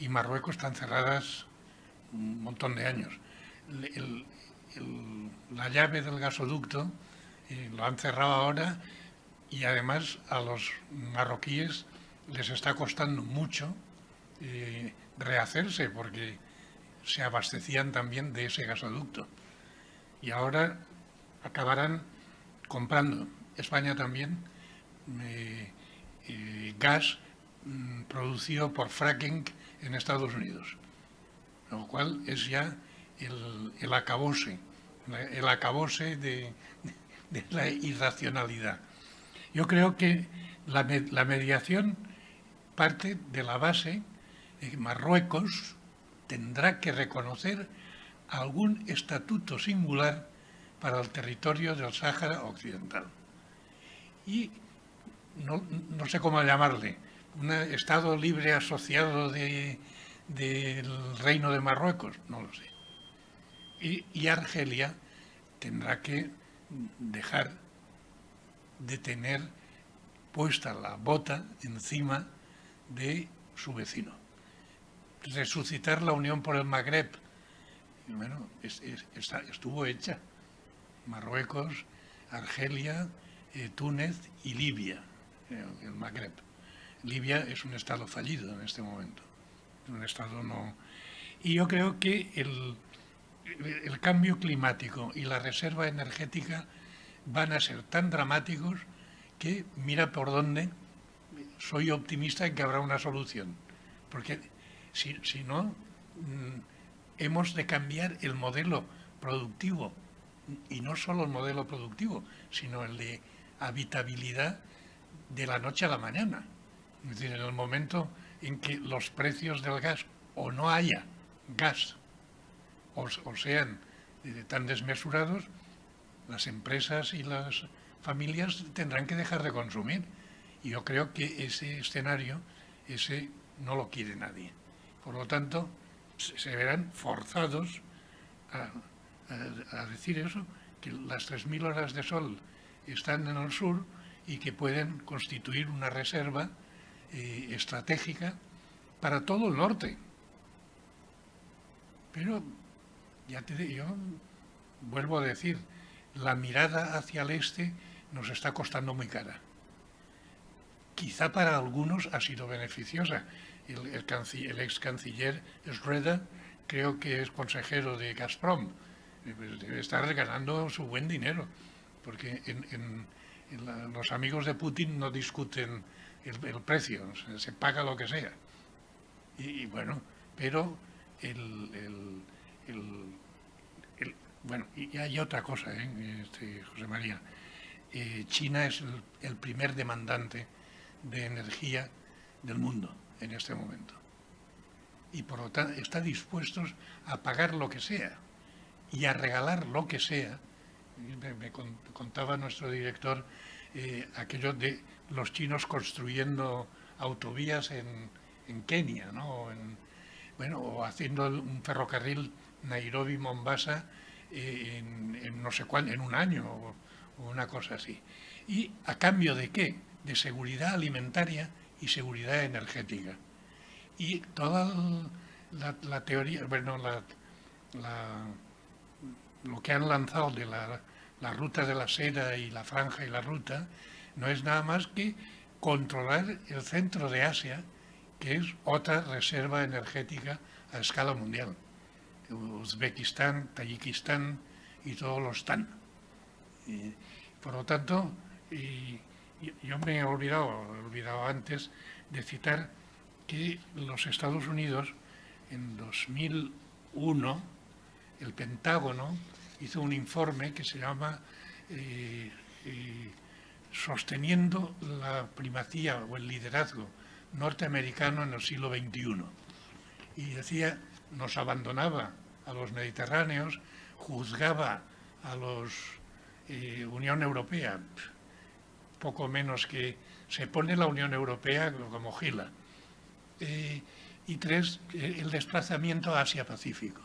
Marruecos están cerradas un montón de años. La llave del gasoducto eh, lo han cerrado ahora y además a los marroquíes les está costando mucho eh, rehacerse porque se abastecían también de ese gasoducto. Y ahora acabarán comprando España también eh, gas mm, producido por fracking en Estados Unidos, lo cual es ya el, acabose, el acabose de, la irracionalidad. Yo creo que la, la mediación parte de la base de que Marruecos tendrá que reconocer algún estatuto singular para el territorio del Sáhara Occidental. Y no, sé cómo llamarle, un Estado libre asociado del Reino de Marruecos, no lo sé. Y, Argelia tendrá que dejar de tener puesta la bota encima de su vecino. Resucitar la unión por el Magreb. Bueno, estuvo hecha. Marruecos, Argelia, eh, Túnez y Libia, el Magreb. Libia es un estado fallido en este momento, un estado no. Y yo creo que el, el cambio climático y la reserva energética van a ser tan dramáticos que mira por dónde soy optimista en que habrá una solución. Porque si, si no, mm, hemos de cambiar el modelo productivo, y no solo el modelo productivo, sino el de habitabilidad de la noche a la mañana. Es decir, en el momento en que los precios del gas o no haya gas o, sean eh, tan desmesurados, las empresas y las familias tendrán que dejar de consumir. Y yo creo que ese escenario, ese no lo quiere nadie. Por lo tanto, se verán forzados a, decir eso, que las 3.000 horas de sol están en el sur y que pueden constituir una reserva eh, estratégica para todo el norte. Pero, yo vuelvo a decir, la mirada hacia el este nos está costando muy cara. Quizá para algunos ha sido beneficiosa. El, ex canciller Schroeder creo que es consejero de Gazprom. Pues debe estar ganando su buen dinero, porque los amigos de Putin no discuten el, precio, se, paga lo que sea. Y, bueno, pero el, bueno, y hay otra cosa, ¿eh? este, José María. Eh, China es el, primer demandante de energía del mundo en este momento. Y por lo tanto está dispuesto a pagar lo que sea y a regalar lo que sea. Me, contaba nuestro director eh, aquello de los chinos construyendo autovías en, Kenia, ¿no? bueno, o haciendo un ferrocarril Nairobi-Mombasa eh, en, no sé cuál, en un año o, una cosa así. ¿Y a cambio de qué? De seguridad alimentaria y seguridad energética. Y toda la, teoría, bueno, lo que han lanzado de la, la ruta de la seda y la franja y la ruta no es nada más que controlar el centro de Asia, que es otra reserva energética a escala mundial. Uzbekistán, Tayikistán y todos los TAN. por lo tanto, yo me he olvidado, he olvidado antes de citar que los Estados Unidos en 2001, el Pentágono hizo un informe que se llama eh, eh, Sosteniendo la primacía o el liderazgo norteamericano en el siglo XXI. Y decía, nos abandonaba a los mediterráneos, juzgaba a los eh, Unión Europea, poco menos que se pone la Unión Europea como gila. Eh, y tres, el desplazamiento Asia-Pacífico.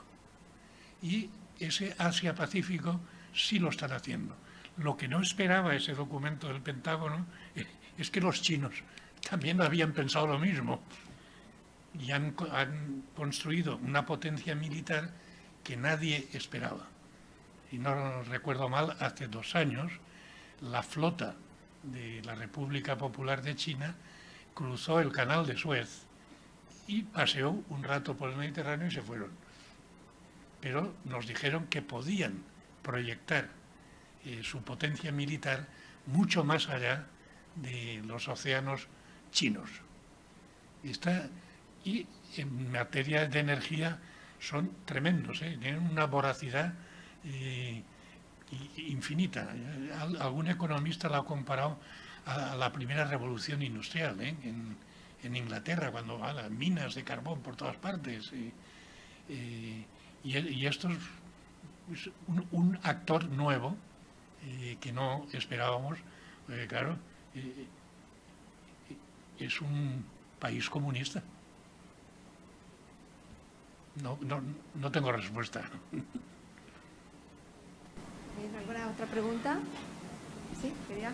Y ese Asia-Pacífico sí lo están haciendo. Lo que no esperaba ese documento del Pentágono *laughs* es que los chinos también habían pensado lo mismo y han, construido una potencia militar que nadie esperaba. Y no recuerdo mal, hace dos años la flota de la República Popular de China cruzó el canal de Suez y paseó un rato por el Mediterráneo y se fueron. Pero nos dijeron que podían proyectar eh, su potencia militar mucho más allá de los océanos chinos. Está y en materia de energía son tremendos, ¿eh? tienen una voracidad eh, infinita. Algún economista lo ha comparado a la primera revolución industrial ¿eh? en, Inglaterra, cuando a las minas de carbón por todas partes. y, esto es un, actor nuevo que no esperábamos, claro, es un país comunista. No, no, no tengo respuesta. ¿Alguna otra pregunta? Sí, quería.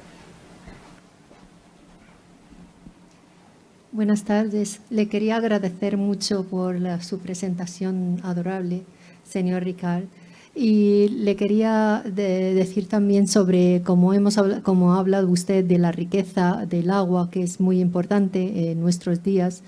Buenas tardes. Le quería agradecer mucho por su presentación adorable, señor Ricard. Y le quería decir también sobre cómo, hemos, cómo ha hablado usted de la riqueza del agua, que es muy importante en nuestros días.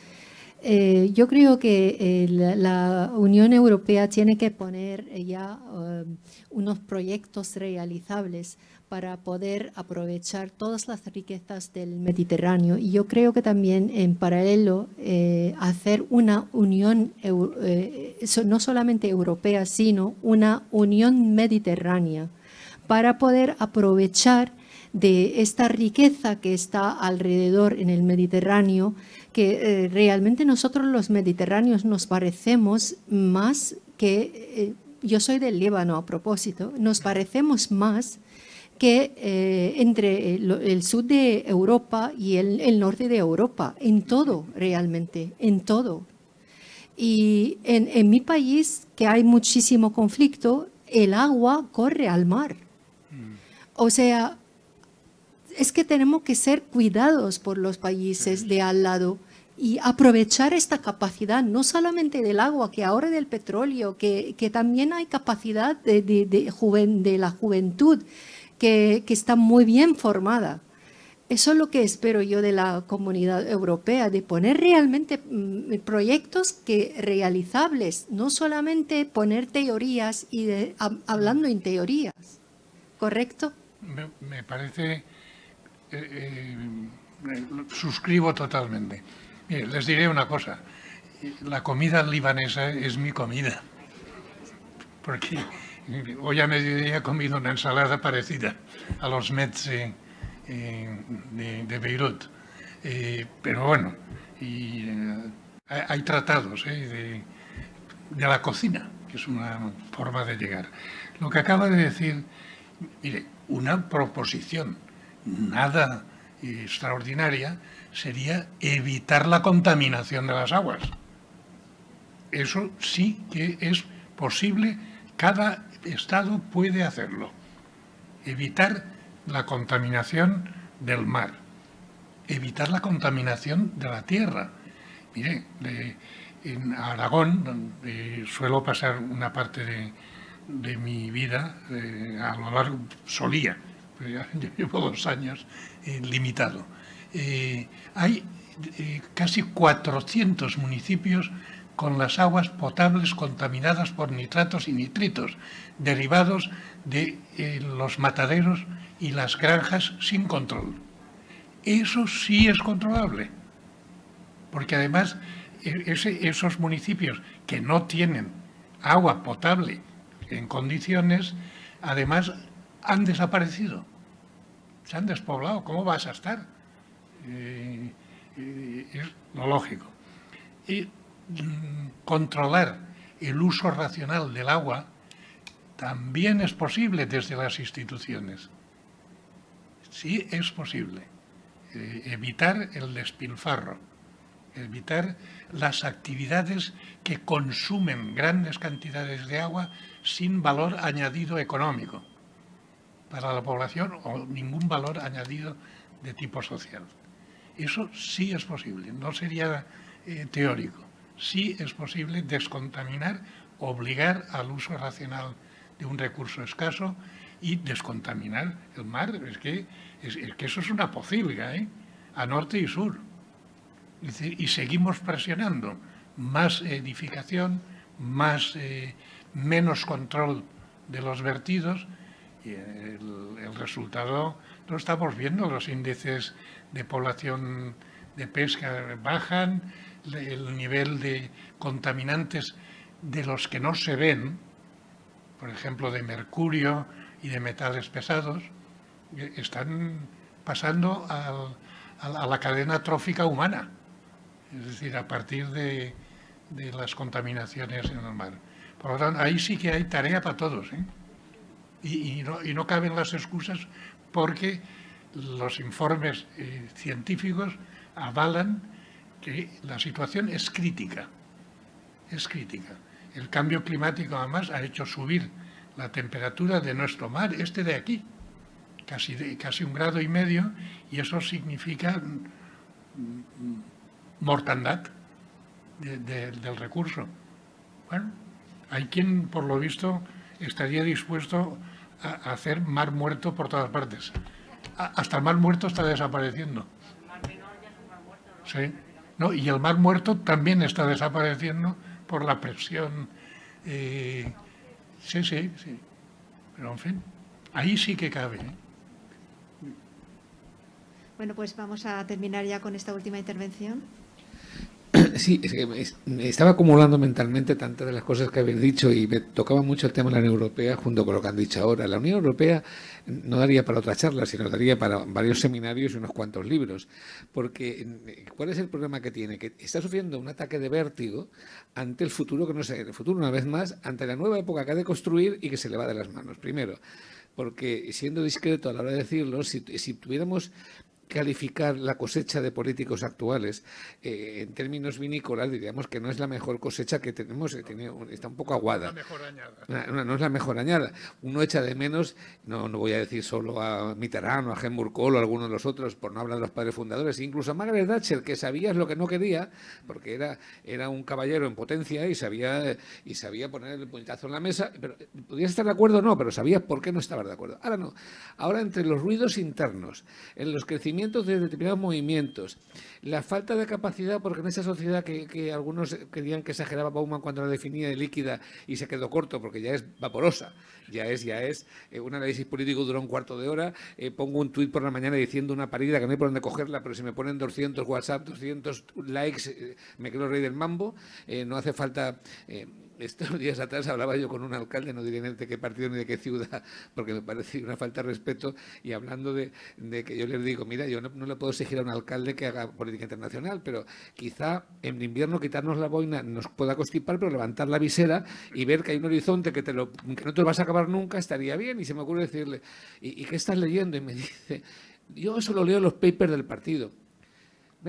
Eh, yo creo que eh, la, Unión Europea tiene que poner ya um, unos proyectos realizables para poder aprovechar todas las riquezas del Mediterráneo. Y yo creo que también en paralelo eh, hacer una unión, eh, no solamente europea, sino una unión mediterránea para poder aprovechar de esta riqueza que está alrededor en el Mediterráneo, que eh, realmente nosotros los mediterráneos nos parecemos más que, yo soy del Líbano a propósito, nos parecemos más que eh, entre el, sur de Europa y el, norte de Europa, en todo realmente, en todo. Y en, mi país, que hay muchísimo conflicto, el agua corre al mar. Mm. O sea, es que tenemos que ser cuidados por los países de al lado y aprovechar esta capacidad, no solamente del agua, que ahora del petróleo, que, también hay capacidad de, de, de la juventud que, está muy bien formada. Eso es lo que espero yo de la comunidad europea, de poner realmente mm, proyectos que realizables, no solamente poner teorías y hablando en teorías. ¿Correcto? Me, parece, eh, eh, suscribo totalmente. Les diré una cosa, la comida libanesa es mi comida, porque Hoy a mediodía he comido una ensalada parecida a los Mets de, Beirut. Eh, pero bueno, eh, hay tratados eh, de, la cocina, que es una forma de llegar. Lo que acaba de decir, mire, una proposición nada extraordinaria sería evitar la contaminación de las aguas. Eso sí que es posible. Cada Estado puede hacerlo. Evitar la contaminación del mar, evitar la contaminación de la tierra. Mire, en Aragón, donde suelo pasar una parte de, mi vida, eh, a lo largo, solía, ya *laughs* llevo dos años eh, limitado. Eh, hay casi 400 municipios con las aguas potables contaminadas por nitratos y nitritos, derivados de eh, los mataderos y las granjas sin control. Eso sí es controlable, porque además e, esos municipios que no tienen agua potable en condiciones, además han desaparecido, se han despoblado. ¿Cómo vas a estar? Es lo lógico. Y mm, controlar el uso racional del agua también es posible desde las instituciones. Sí es posible. Eh, evitar el despilfarro, evitar las actividades que consumen grandes cantidades de agua sin valor añadido económico para la población o ningún valor añadido de tipo social. Eso sí es posible, no sería eh, teórico. Sí es posible descontaminar, obligar al uso racional de un recurso escaso y descontaminar el mar. Es que, es, que eso es una pocilga, ¿eh? a norte y sur. y seguimos presionando más edificación, más, eh, menos control de los vertidos y el, el, resultado lo estamos viendo, los índices de población de pesca bajan, el nivel de contaminantes de los que no se ven, por ejemplo, de mercurio y de metales pesados, eh, están pasando a la cadena trófica humana, es decir, a partir de, las contaminaciones en el mar. Por lo tanto, ahí sí que hay tarea para todos. ¿eh? Y, no, caben las excusas porque los informes eh, científicos avalan que la situación es crítica. Es crítica. El cambio climático además ha hecho subir la temperatura de nuestro mar, este de aquí, casi, casi un grado y medio, y eso significa mortandad del recurso. Bueno, hay quien, por lo visto, estaría dispuesto a, hacer mar muerto por todas partes. Ah, hasta el mar muerto está desapareciendo. El menor ya es un muerto. Sí. No, y el mar muerto también está desapareciendo por la presión. Eh, sí, sí, sí. Pero en fin, ahí sí que cabe. ¿eh? Bueno, pues vamos a terminar ya con esta última intervención. Sí, es que me estaba acumulando mentalmente tantas de las cosas que habéis dicho y me tocaba mucho el tema de la Unión Europea junto con lo que han dicho ahora. La Unión Europea no daría para otra charla, sino daría para varios seminarios y unos cuantos libros. Porque, ¿cuál es el problema que tiene? Que está sufriendo un ataque de vértigo ante el futuro, que no sé, el futuro una vez más, ante la nueva época que ha de construir y que se le va de las manos. Primero, porque siendo discreto a la hora de decirlo, si, si tuviéramos calificar la cosecha de políticos actuales eh, en términos vinícolas diríamos que no es la mejor cosecha que tenemos, eh, está un poco aguada. No, es la mejor añada. Uno echa de menos, no, no voy a decir solo a Mitterrand o a Helmut Kohl o a alguno de los otros, por no hablar de los padres fundadores, incluso a Margaret Thatcher, que sabía lo que no quería, porque era, era un caballero en potencia y sabía, y sabía poner el puñetazo en la mesa, pero podías estar de acuerdo o no, pero sabías por qué no estabas de acuerdo. Ahora no. Ahora entre los ruidos internos, en los crecimientos de determinados movimientos, la falta de capacidad, porque en esa sociedad que, algunos querían que exageraba Bauman cuando la definía de líquida y se quedó corto porque ya es vaporosa, ya es, ya es, eh, un análisis político duró un cuarto de hora, eh, pongo un tuit por la mañana diciendo una parida que no hay por dónde cogerla, pero si me ponen 200 WhatsApp, 200 likes, eh, me quedo rey del mambo, no hace falta estos *laughs* días atrás hablaba yo con un alcalde, no diré de qué partido ni de qué ciudad, porque me parecía una falta de respeto, y hablando de, que yo les digo, mira, yo no, le puedo exigir a un alcalde que haga política internacional, pero quizá en invierno quitarnos la boina nos pueda constipar, pero levantar la visera y ver que hay un horizonte que, te lo, que no te lo vas a acabar nunca, estaría bien. Y se me ocurre decirle, ¿y, y qué estás leyendo? Y me *laughs* dice, yo solo leo los papers del partido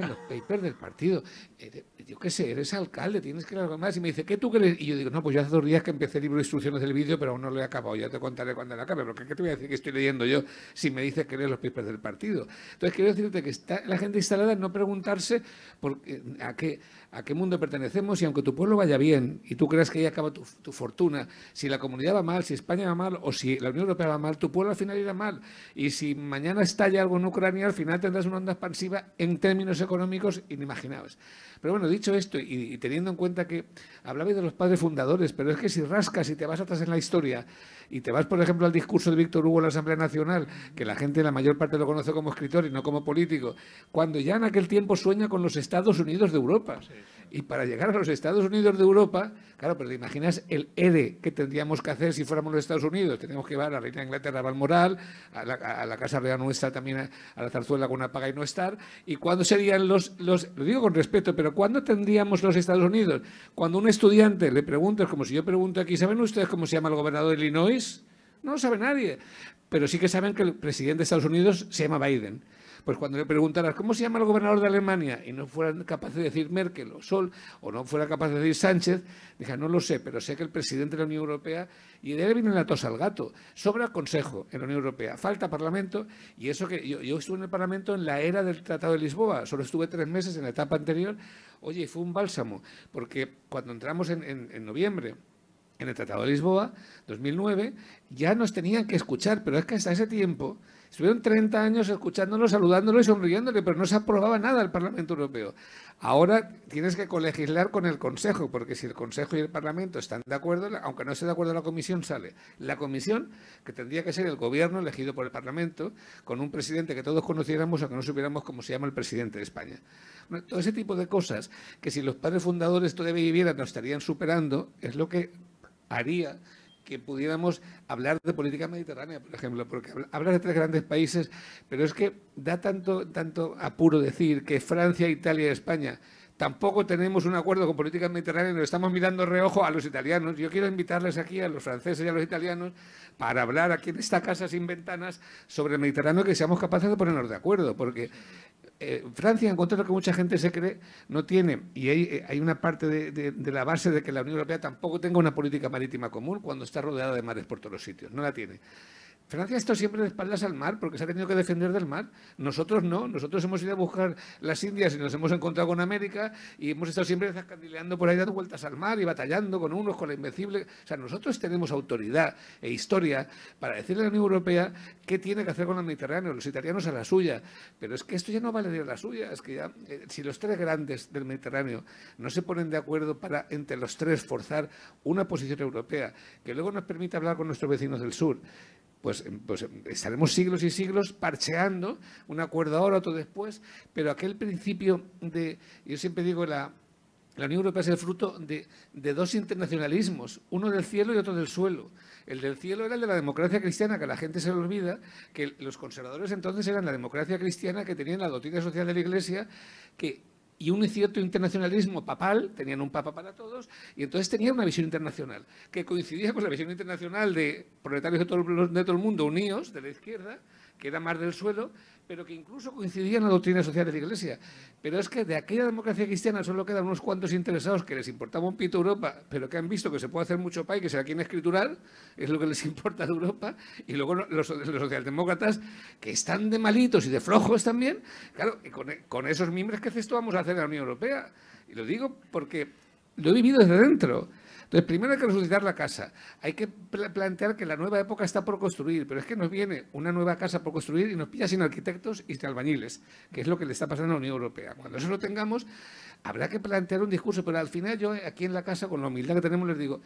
los papers del partido. Eh, yo qué sé, eres alcalde, tienes que algo más. Y me dice, ¿qué tú crees? Y yo digo, no, pues yo hace dos días que empecé el libro de instrucciones del vídeo, pero aún no lo he acabado. Ya te contaré cuando lo acabe. Pero ¿qué te voy a decir que estoy leyendo yo si me dices que lees los papers del partido? Entonces, quiero decirte que está la gente instalada en no preguntarse por, a qué a qué mundo pertenecemos y aunque tu pueblo vaya bien y tú creas que ahí acaba tu, fortuna, si la comunidad va mal, si España va mal o si la Unión Europea va mal, tu pueblo al final irá mal. Y si mañana estalla algo en Ucrania, al final tendrás una onda expansiva en términos económicos inimaginables. Pero bueno, dicho esto y, teniendo en cuenta que hablabais de los padres fundadores, pero es que si rascas y te vas atrás en la historia y te vas, por ejemplo, al discurso de Víctor Hugo en la Asamblea Nacional, que la gente, la mayor parte lo conoce como escritor y no como político, cuando ya en aquel tiempo sueña con los Estados Unidos de Europa. Y para llegar a los Estados Unidos de Europa, claro, pero te imaginas el ERE que tendríamos que hacer si fuéramos los Estados Unidos. Tenemos que llevar a la reina Inglaterra a Balmoral, a la, a la Casa Real nuestra también a, la zarzuela con una paga y no estar. ¿Y cuándo serían los, los, lo digo con respeto, pero cuándo tendríamos los Estados Unidos? Cuando un estudiante le pregunta, es como si yo pregunto aquí, ¿saben ustedes cómo se llama el gobernador de Illinois? No lo sabe nadie. Pero sí que saben que el presidente de Estados Unidos se llama Biden. Pues cuando le preguntaras cómo se llama el gobernador de Alemania y no fueran capaces de decir Merkel o Sol o no fuera capaz de decir Sánchez, dije, no lo sé, pero sé que el presidente de la Unión Europea, y de él viene la tos al gato, sobra consejo en la Unión Europea, falta parlamento, y eso que yo, estuve en el parlamento en la era del Tratado de Lisboa, solo estuve tres meses en la etapa anterior, oye, fue un bálsamo, porque cuando entramos en noviembre, en el Tratado de Lisboa, 2009, ya nos tenían que escuchar, pero es que hasta ese tiempo Estuvieron 30 años escuchándolo, saludándolo y sonriéndole, pero no se aprobaba nada el Parlamento Europeo. Ahora tienes que colegislar con el Consejo, porque si el Consejo y el Parlamento están de acuerdo, aunque no esté de acuerdo la Comisión, sale. La Comisión, que tendría que ser el gobierno elegido por el Parlamento, con un presidente que todos conociéramos, aunque no supiéramos cómo se llama el presidente de España. todo ese tipo de cosas que si los padres fundadores todavía vivieran nos estarían superando, es lo que haría que pudiéramos hablar de política mediterránea, por ejemplo, porque hablar de tres grandes países, pero es que da tanto, tanto apuro decir que Francia, Italia y España tampoco tenemos un acuerdo con política mediterránea, nos estamos mirando reojo a los italianos. Yo quiero invitarles aquí a los franceses y a los italianos para hablar aquí en esta casa sin ventanas sobre el Mediterráneo que seamos capaces de ponernos de acuerdo, porque eh, Francia, en contra de lo que mucha gente se cree, no tiene, y hay, eh, una parte de, de, la base de que la Unión Europea tampoco tenga una política marítima común cuando está rodeada de mares por todos los sitios, no la tiene. Francia ha estado siempre de espaldas al mar porque se ha tenido que defender del mar. Nosotros no. Nosotros hemos ido a buscar las Indias y nos hemos encontrado con América y hemos estado siempre zascandileando por ahí dando vueltas al mar y batallando con unos, con la invencible. O sea, nosotros tenemos autoridad e historia para decirle a la Unión Europea qué tiene que hacer con el Mediterráneo, los italianos a la suya. Pero es que esto ya no vale de la suya. Es que ya, eh, si los tres grandes del Mediterráneo no se ponen de acuerdo para entre los tres forzar una posición europea que luego nos permita hablar con nuestros vecinos del sur, pues, pues estaremos siglos y siglos parcheando un acuerdo ahora, otro después, pero aquel principio de, yo siempre digo, la, la Unión Europea es el fruto de, dos internacionalismos, uno del cielo y otro del suelo. El del cielo era el de la democracia cristiana, que la gente se le olvida, que los conservadores entonces eran la democracia cristiana, que tenían la doctrina social de la Iglesia, que y un cierto internacionalismo papal, tenían un papa para todos, y entonces tenían una visión internacional, que coincidía con la visión internacional de proletarios de todo, de todo el mundo unidos, de la izquierda, que era más del suelo, pero que incluso coincidía en la doctrina social de la Iglesia. Pero es que de aquella democracia cristiana solo quedan unos cuantos interesados que les importaba un pito Europa, pero que han visto que se puede hacer mucho país, que se quieren escriturar, es lo que les *laughs* importa de Europa, y luego los, socialdemócratas, que están de malitos y de flojos también, claro, con, con esos miembros que esto vamos a hacer en la Unión Europea. Y lo digo porque lo he vivido desde dentro. Entonces, primero hay que resucitar la casa. Hay que plantear que la nueva época está por construir, pero es que nos viene una nueva casa por construir y nos pilla sin arquitectos y sin albañiles, que es lo que le está pasando a la Unión Europea. Cuando eso lo tengamos, habrá que plantear un discurso, pero al final yo aquí en la casa, con la humildad que tenemos, les digo,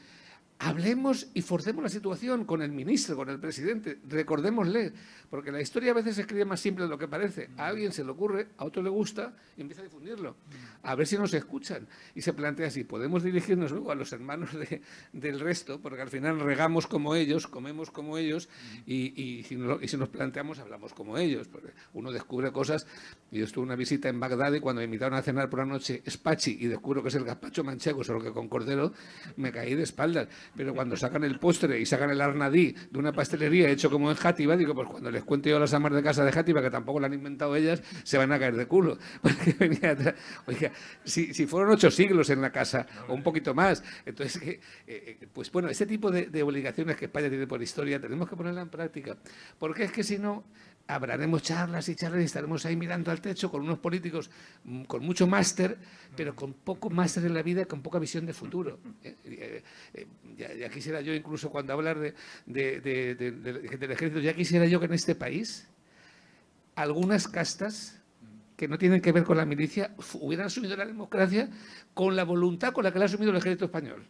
hablemos y forcemos la situación con el ministro, con el presidente, recordémosle, porque la historia a veces se escribe más simple de lo que parece. A alguien se le ocurre, a otro le gusta y empieza a difundirlo. A ver si nos escuchan. Y se plantea así, podemos dirigirnos luego a los hermanos del resto, porque al final regamos como ellos, comemos como ellos, y, si, nos, planteamos, hablamos como ellos. Uno descubre cosas. Yo estuve una visita en Bagdad y cuando me invitaron a cenar por la noche espachi y descubro que es el gazpacho manchego, solo que con cordero, me caí de espaldas pero cuando sacan el postre y sacan el arnadí de una pastelería hecho como en Játiva, digo, pues cuando les cuente yo las amas de casa de Játiva, que tampoco lo han inventado ellas, se van a caer de culo. *laughs* Oiga, si, si, fueron ocho siglos en la casa, o un poquito más, entonces, eh, eh, pues bueno, ese tipo de, de obligaciones que España tiene por historia, tenemos que ponerla en práctica, porque es que si no, hablaremos charlas y charlas y estaremos ahí mirando al techo con unos políticos mm, con mucho máster, pero con poco máster en la vida, con poca visión de futuro. Eh, eh, eh, ya, quisiera yo, incluso cuando hablar de, del ejército, ya quisiera yo que en este país algunas castas que no tienen que ver con la milicia hubieran asumido la democracia con la voluntad con la que la ha asumido el ejército español.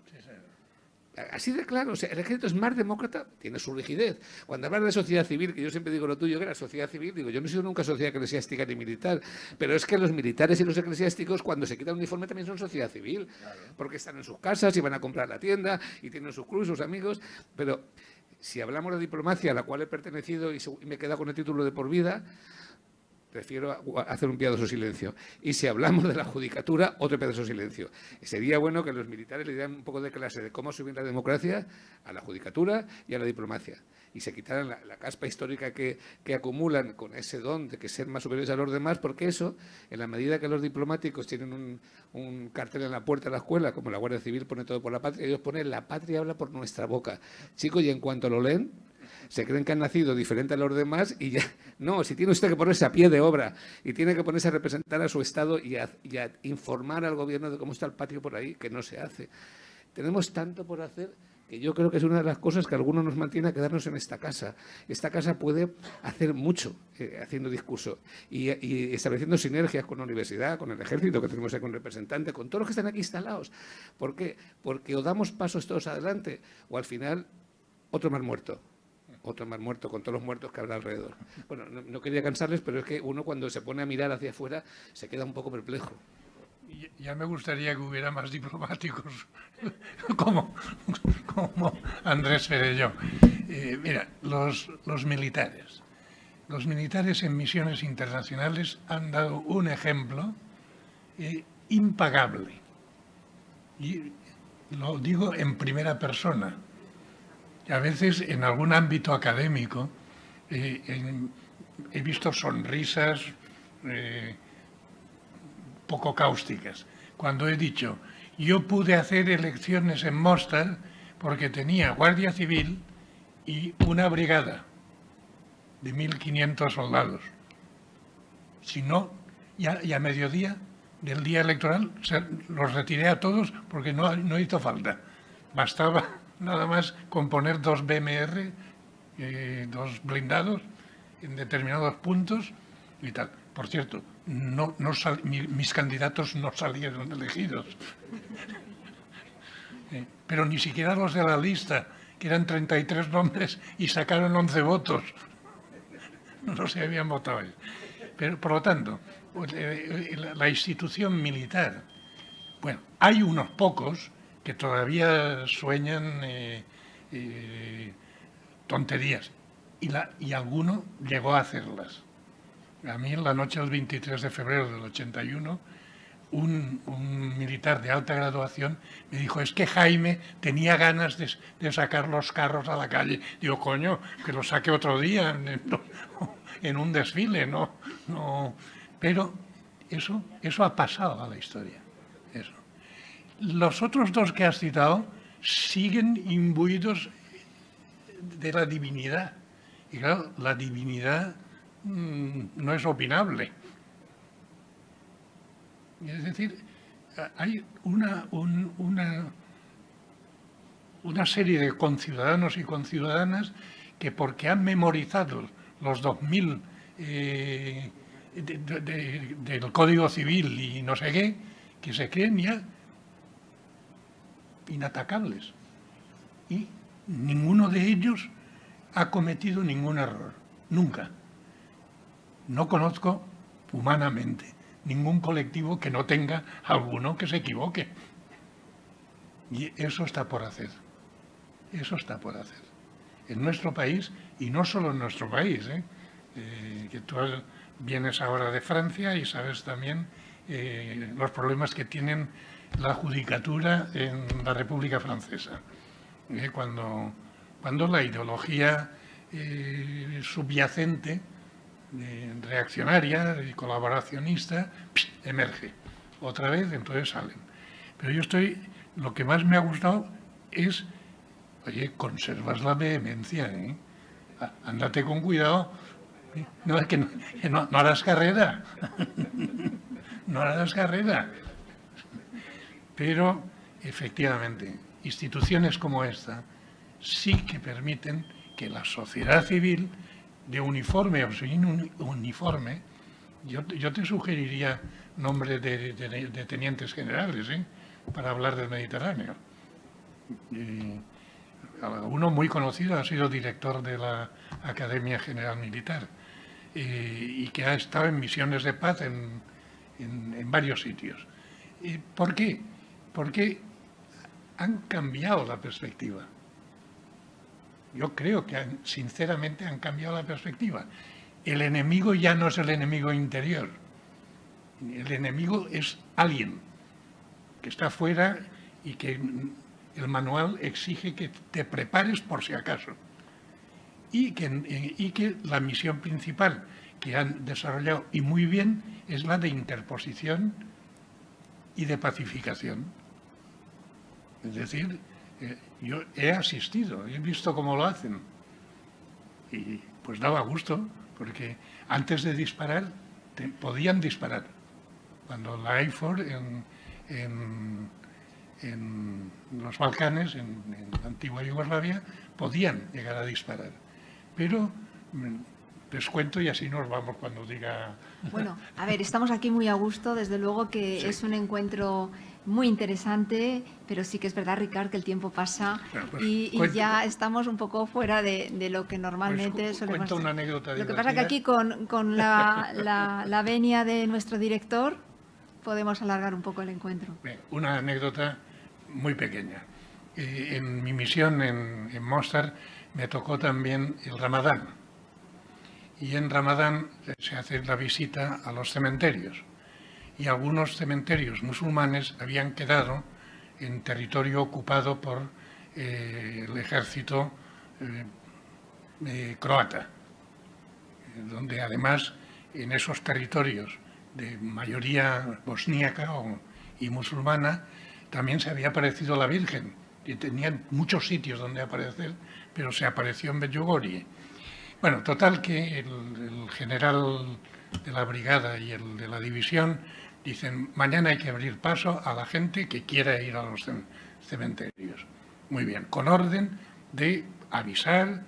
Así de claro, o sea, el ejército es más demócrata, tiene su rigidez. Cuando hablas de sociedad civil, que yo siempre digo lo tuyo, que era sociedad civil, digo, yo no he sido nunca sociedad eclesiástica ni militar, pero es que los militares y los eclesiásticos, cuando se quitan uniforme, también son sociedad civil, porque están en sus casas y van a comprar la tienda y tienen sus clubes, sus amigos, pero si hablamos de diplomacia, a la cual he pertenecido y me he quedado con el título de por vida, prefiero hacer un piadoso silencio. Y si hablamos de la judicatura, otro piadoso silencio. sería bueno que los militares le dieran un poco de clase de cómo subir la democracia a la judicatura y a la diplomacia. Y se quitaran la, caspa histórica que, acumulan con ese don de que ser más superiores a los demás, porque eso, en la medida que los diplomáticos tienen un, un cartel en la puerta de la escuela, como la Guardia Civil pone todo por la patria, ellos ponen la patria habla por nuestra boca. Chicos, y en cuanto lo leen, se creen que han nacido diferente a los demás y ya, *laughs* no, si tiene usted que ponerse a pie de obra y tiene que ponerse a representar a su Estado y a, informar al gobierno de cómo está el patio por ahí, que no se hace. Tenemos tanto por hacer que yo creo que es una de las cosas que algunos nos mantiene a quedarnos en esta casa. Esta casa puede hacer mucho eh, haciendo discurso y, estableciendo sinergias con la universidad, con el ejército que tenemos aquí con representantes, con todos los que están aquí instalados. ¿Por qué? Porque o damos pasos todos adelante o al final otro más muerto otro más muerto con todos los muertos que habrá alrededor. Bueno, no, quería cansarles, pero es que uno cuando se pone a mirar hacia afuera se queda un poco perplejo. Ya me gustaría que hubiera más diplomáticos *laughs* como, como Andrés Ferelló. Eh, mira, los, los militares. Los militares en misiones internacionales han dado un ejemplo eh, impagable. Y lo digo en primera persona a veces en algún ámbito académico eh, he visto sonrisas eh, poco cáusticas. Cuando he dicho, yo pude hacer elecciones en Mostar porque tenía Guardia Civil y una brigada de 1.500 soldados. Si no, ya, a mediodía del día electoral los retiré a todos porque no hizo falta. Bastaba nada más con poner dos BMR, eh, dos blindados en determinados puntos y tal. Por cierto, no, mis candidatos no salieron elegidos. *laughs* Eh, pero ni siquiera los de la lista que eran 33 nombres y sacaron 11 votos. *laughs* No se habían votado. Pero, por lo tanto, pues, eh, la institución militar, bueno, hay unos pocos que todavía sueñan eh, tonterías y, la, y alguno llegó a hacerlas. A mí en la noche del 23 de febrero del 81 un, militar de alta graduación me dijo, es que Jaime tenía ganas de, sacar los carros a la calle. Digo, coño, que los saque otro día en, *laughs* un desfile, ¿no? no Pero eso, eso ha pasado a la historia. Los otros dos que has citado siguen imbuidos de la divinidad. Y claro, la divinidad mm, no es opinable. Es decir, hay una, una, una serie de conciudadanos y conciudadanas que porque han memorizado los 2000 eh, del Código Civil y no sé qué, que se creen ya inatacables. Y ninguno de ellos ha cometido ningún error, nunca. No conozco humanamente ningún colectivo que no tenga alguno que se equivoque. Y eso está por hacer. Eso está por hacer. En nuestro país, y no solo en nuestro país, ¿eh? Eh, que tú vienes ahora de Francia y sabes también eh, los problemas que tienen la judicatura en la República Francesa. cuando, cuando la ideología subyacente reaccionaria y colaboracionista emerge. Otra vez, entonces salen. Pero yo estoy, lo que más me ha gustado es, oye, conservas la vehemencia, ¿eh? Ándate con cuidado. No, es que no, no harás carrera. no harás carrera. *laughs* Pero, efectivamente, instituciones como esta sí que permiten que la sociedad civil de uniforme o sin uniforme, yo, te sugeriría nombres de, tenientes generales ¿eh? para hablar del Mediterráneo. uno muy conocido ha sido director de la Academia General Militar y que ha estado en misiones de paz en, en varios sitios. ¿Por qué? Porque han cambiado la perspectiva. Yo creo que sinceramente han cambiado la perspectiva. El enemigo ya no es el enemigo interior. El enemigo es alguien que está afuera y que el manual exige que te prepares por si acaso. Y que la misión principal que han desarrollado y muy bien es la de interposición y de pacificación. Es decir, eh, yo he asistido, he visto cómo lo hacen. Y pues daba gusto, porque antes de disparar podían disparar. Cuando la IFOR en, en, los Balcanes, en, la antigua Yugoslavia, podían llegar a disparar. Pero mm, les cuento y así nos vamos cuando diga... Bueno, a ver, estamos aquí muy a gusto, desde luego que es un encuentro muy interesante, pero sí que es verdad, Ricard, que el tiempo pasa pues, y, ya estamos un poco fuera de, lo que normalmente pues, solemos una anécdota Lo que pasa que aquí con, con la, la, venia de nuestro director podemos alargar un poco el encuentro. una anécdota muy pequeña. Eh, en mi misión en, en Mostar me tocó también el Ramadán. Y en Ramadán se hace la visita a los cementerios y algunos cementerios musulmanes habían quedado en territorio ocupado por eh, el ejército eh, eh, croata, donde además en esos territorios de mayoría bosníaca y musulmana también se había aparecido la Virgen, y tenían muchos sitios donde aparecer, pero se apareció en Medjugorje. Bueno, total que el general de la brigada y el de la división Dicen, mañana hay que abrir paso a la gente que quiera ir a los cementerios. Muy bien, con orden de avisar,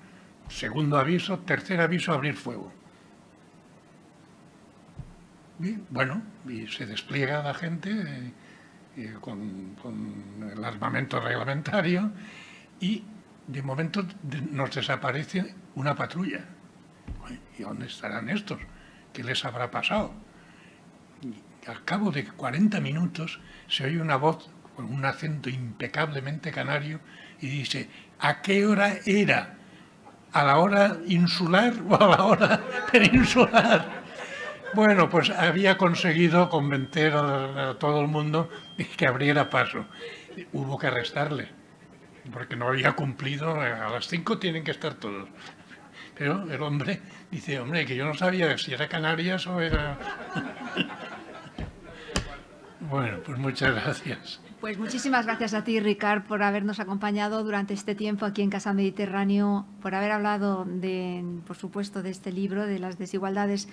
segundo aviso, tercer aviso, abrir fuego. Bueno, y se despliega la gente eh, con, el armamento reglamentario y de momento nos desaparece una patrulla. ¿Y dónde estarán estos? ¿Qué les habrá pasado? Al cabo de 40 minutos se oye una voz con un acento impecablemente canario y dice, ¿a qué hora era? ¿A la hora insular o a la hora peninsular? Bueno, pues había conseguido convencer a, todo el mundo que abriera paso. Hubo que arrestarle, porque no había cumplido, a las cinco tienen que estar todos. Pero el hombre dice, hombre, que yo no sabía si era Canarias o era... bueno, pues muchas gracias. Pues muchísimas gracias a ti, Ricard, por habernos acompañado durante este tiempo aquí en Casa Mediterráneo, por haber hablado, de, por supuesto, de este libro, de las desigualdades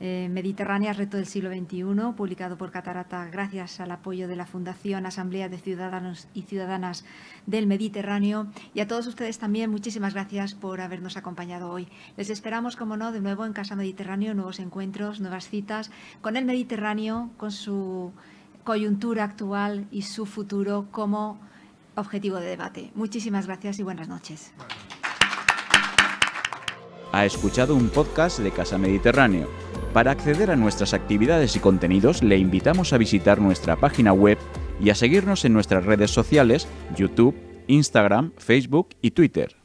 eh, mediterráneas, Reto del siglo XXI, publicado por Catarata gracias al apoyo de la Fundación Asamblea de Ciudadanos y Ciudadanas del Mediterráneo. Y a todos ustedes también, muchísimas gracias por habernos acompañado hoy. Les esperamos, como no, de nuevo en Casa Mediterráneo, nuevos encuentros, nuevas citas con el Mediterráneo, con su coyuntura actual y su futuro como objetivo de debate. Muchísimas gracias y buenas noches. Ha escuchado un podcast de Casa Mediterráneo. Para acceder a nuestras actividades y contenidos le invitamos a visitar nuestra página web y a seguirnos en nuestras redes sociales, YouTube, Instagram, Facebook y Twitter.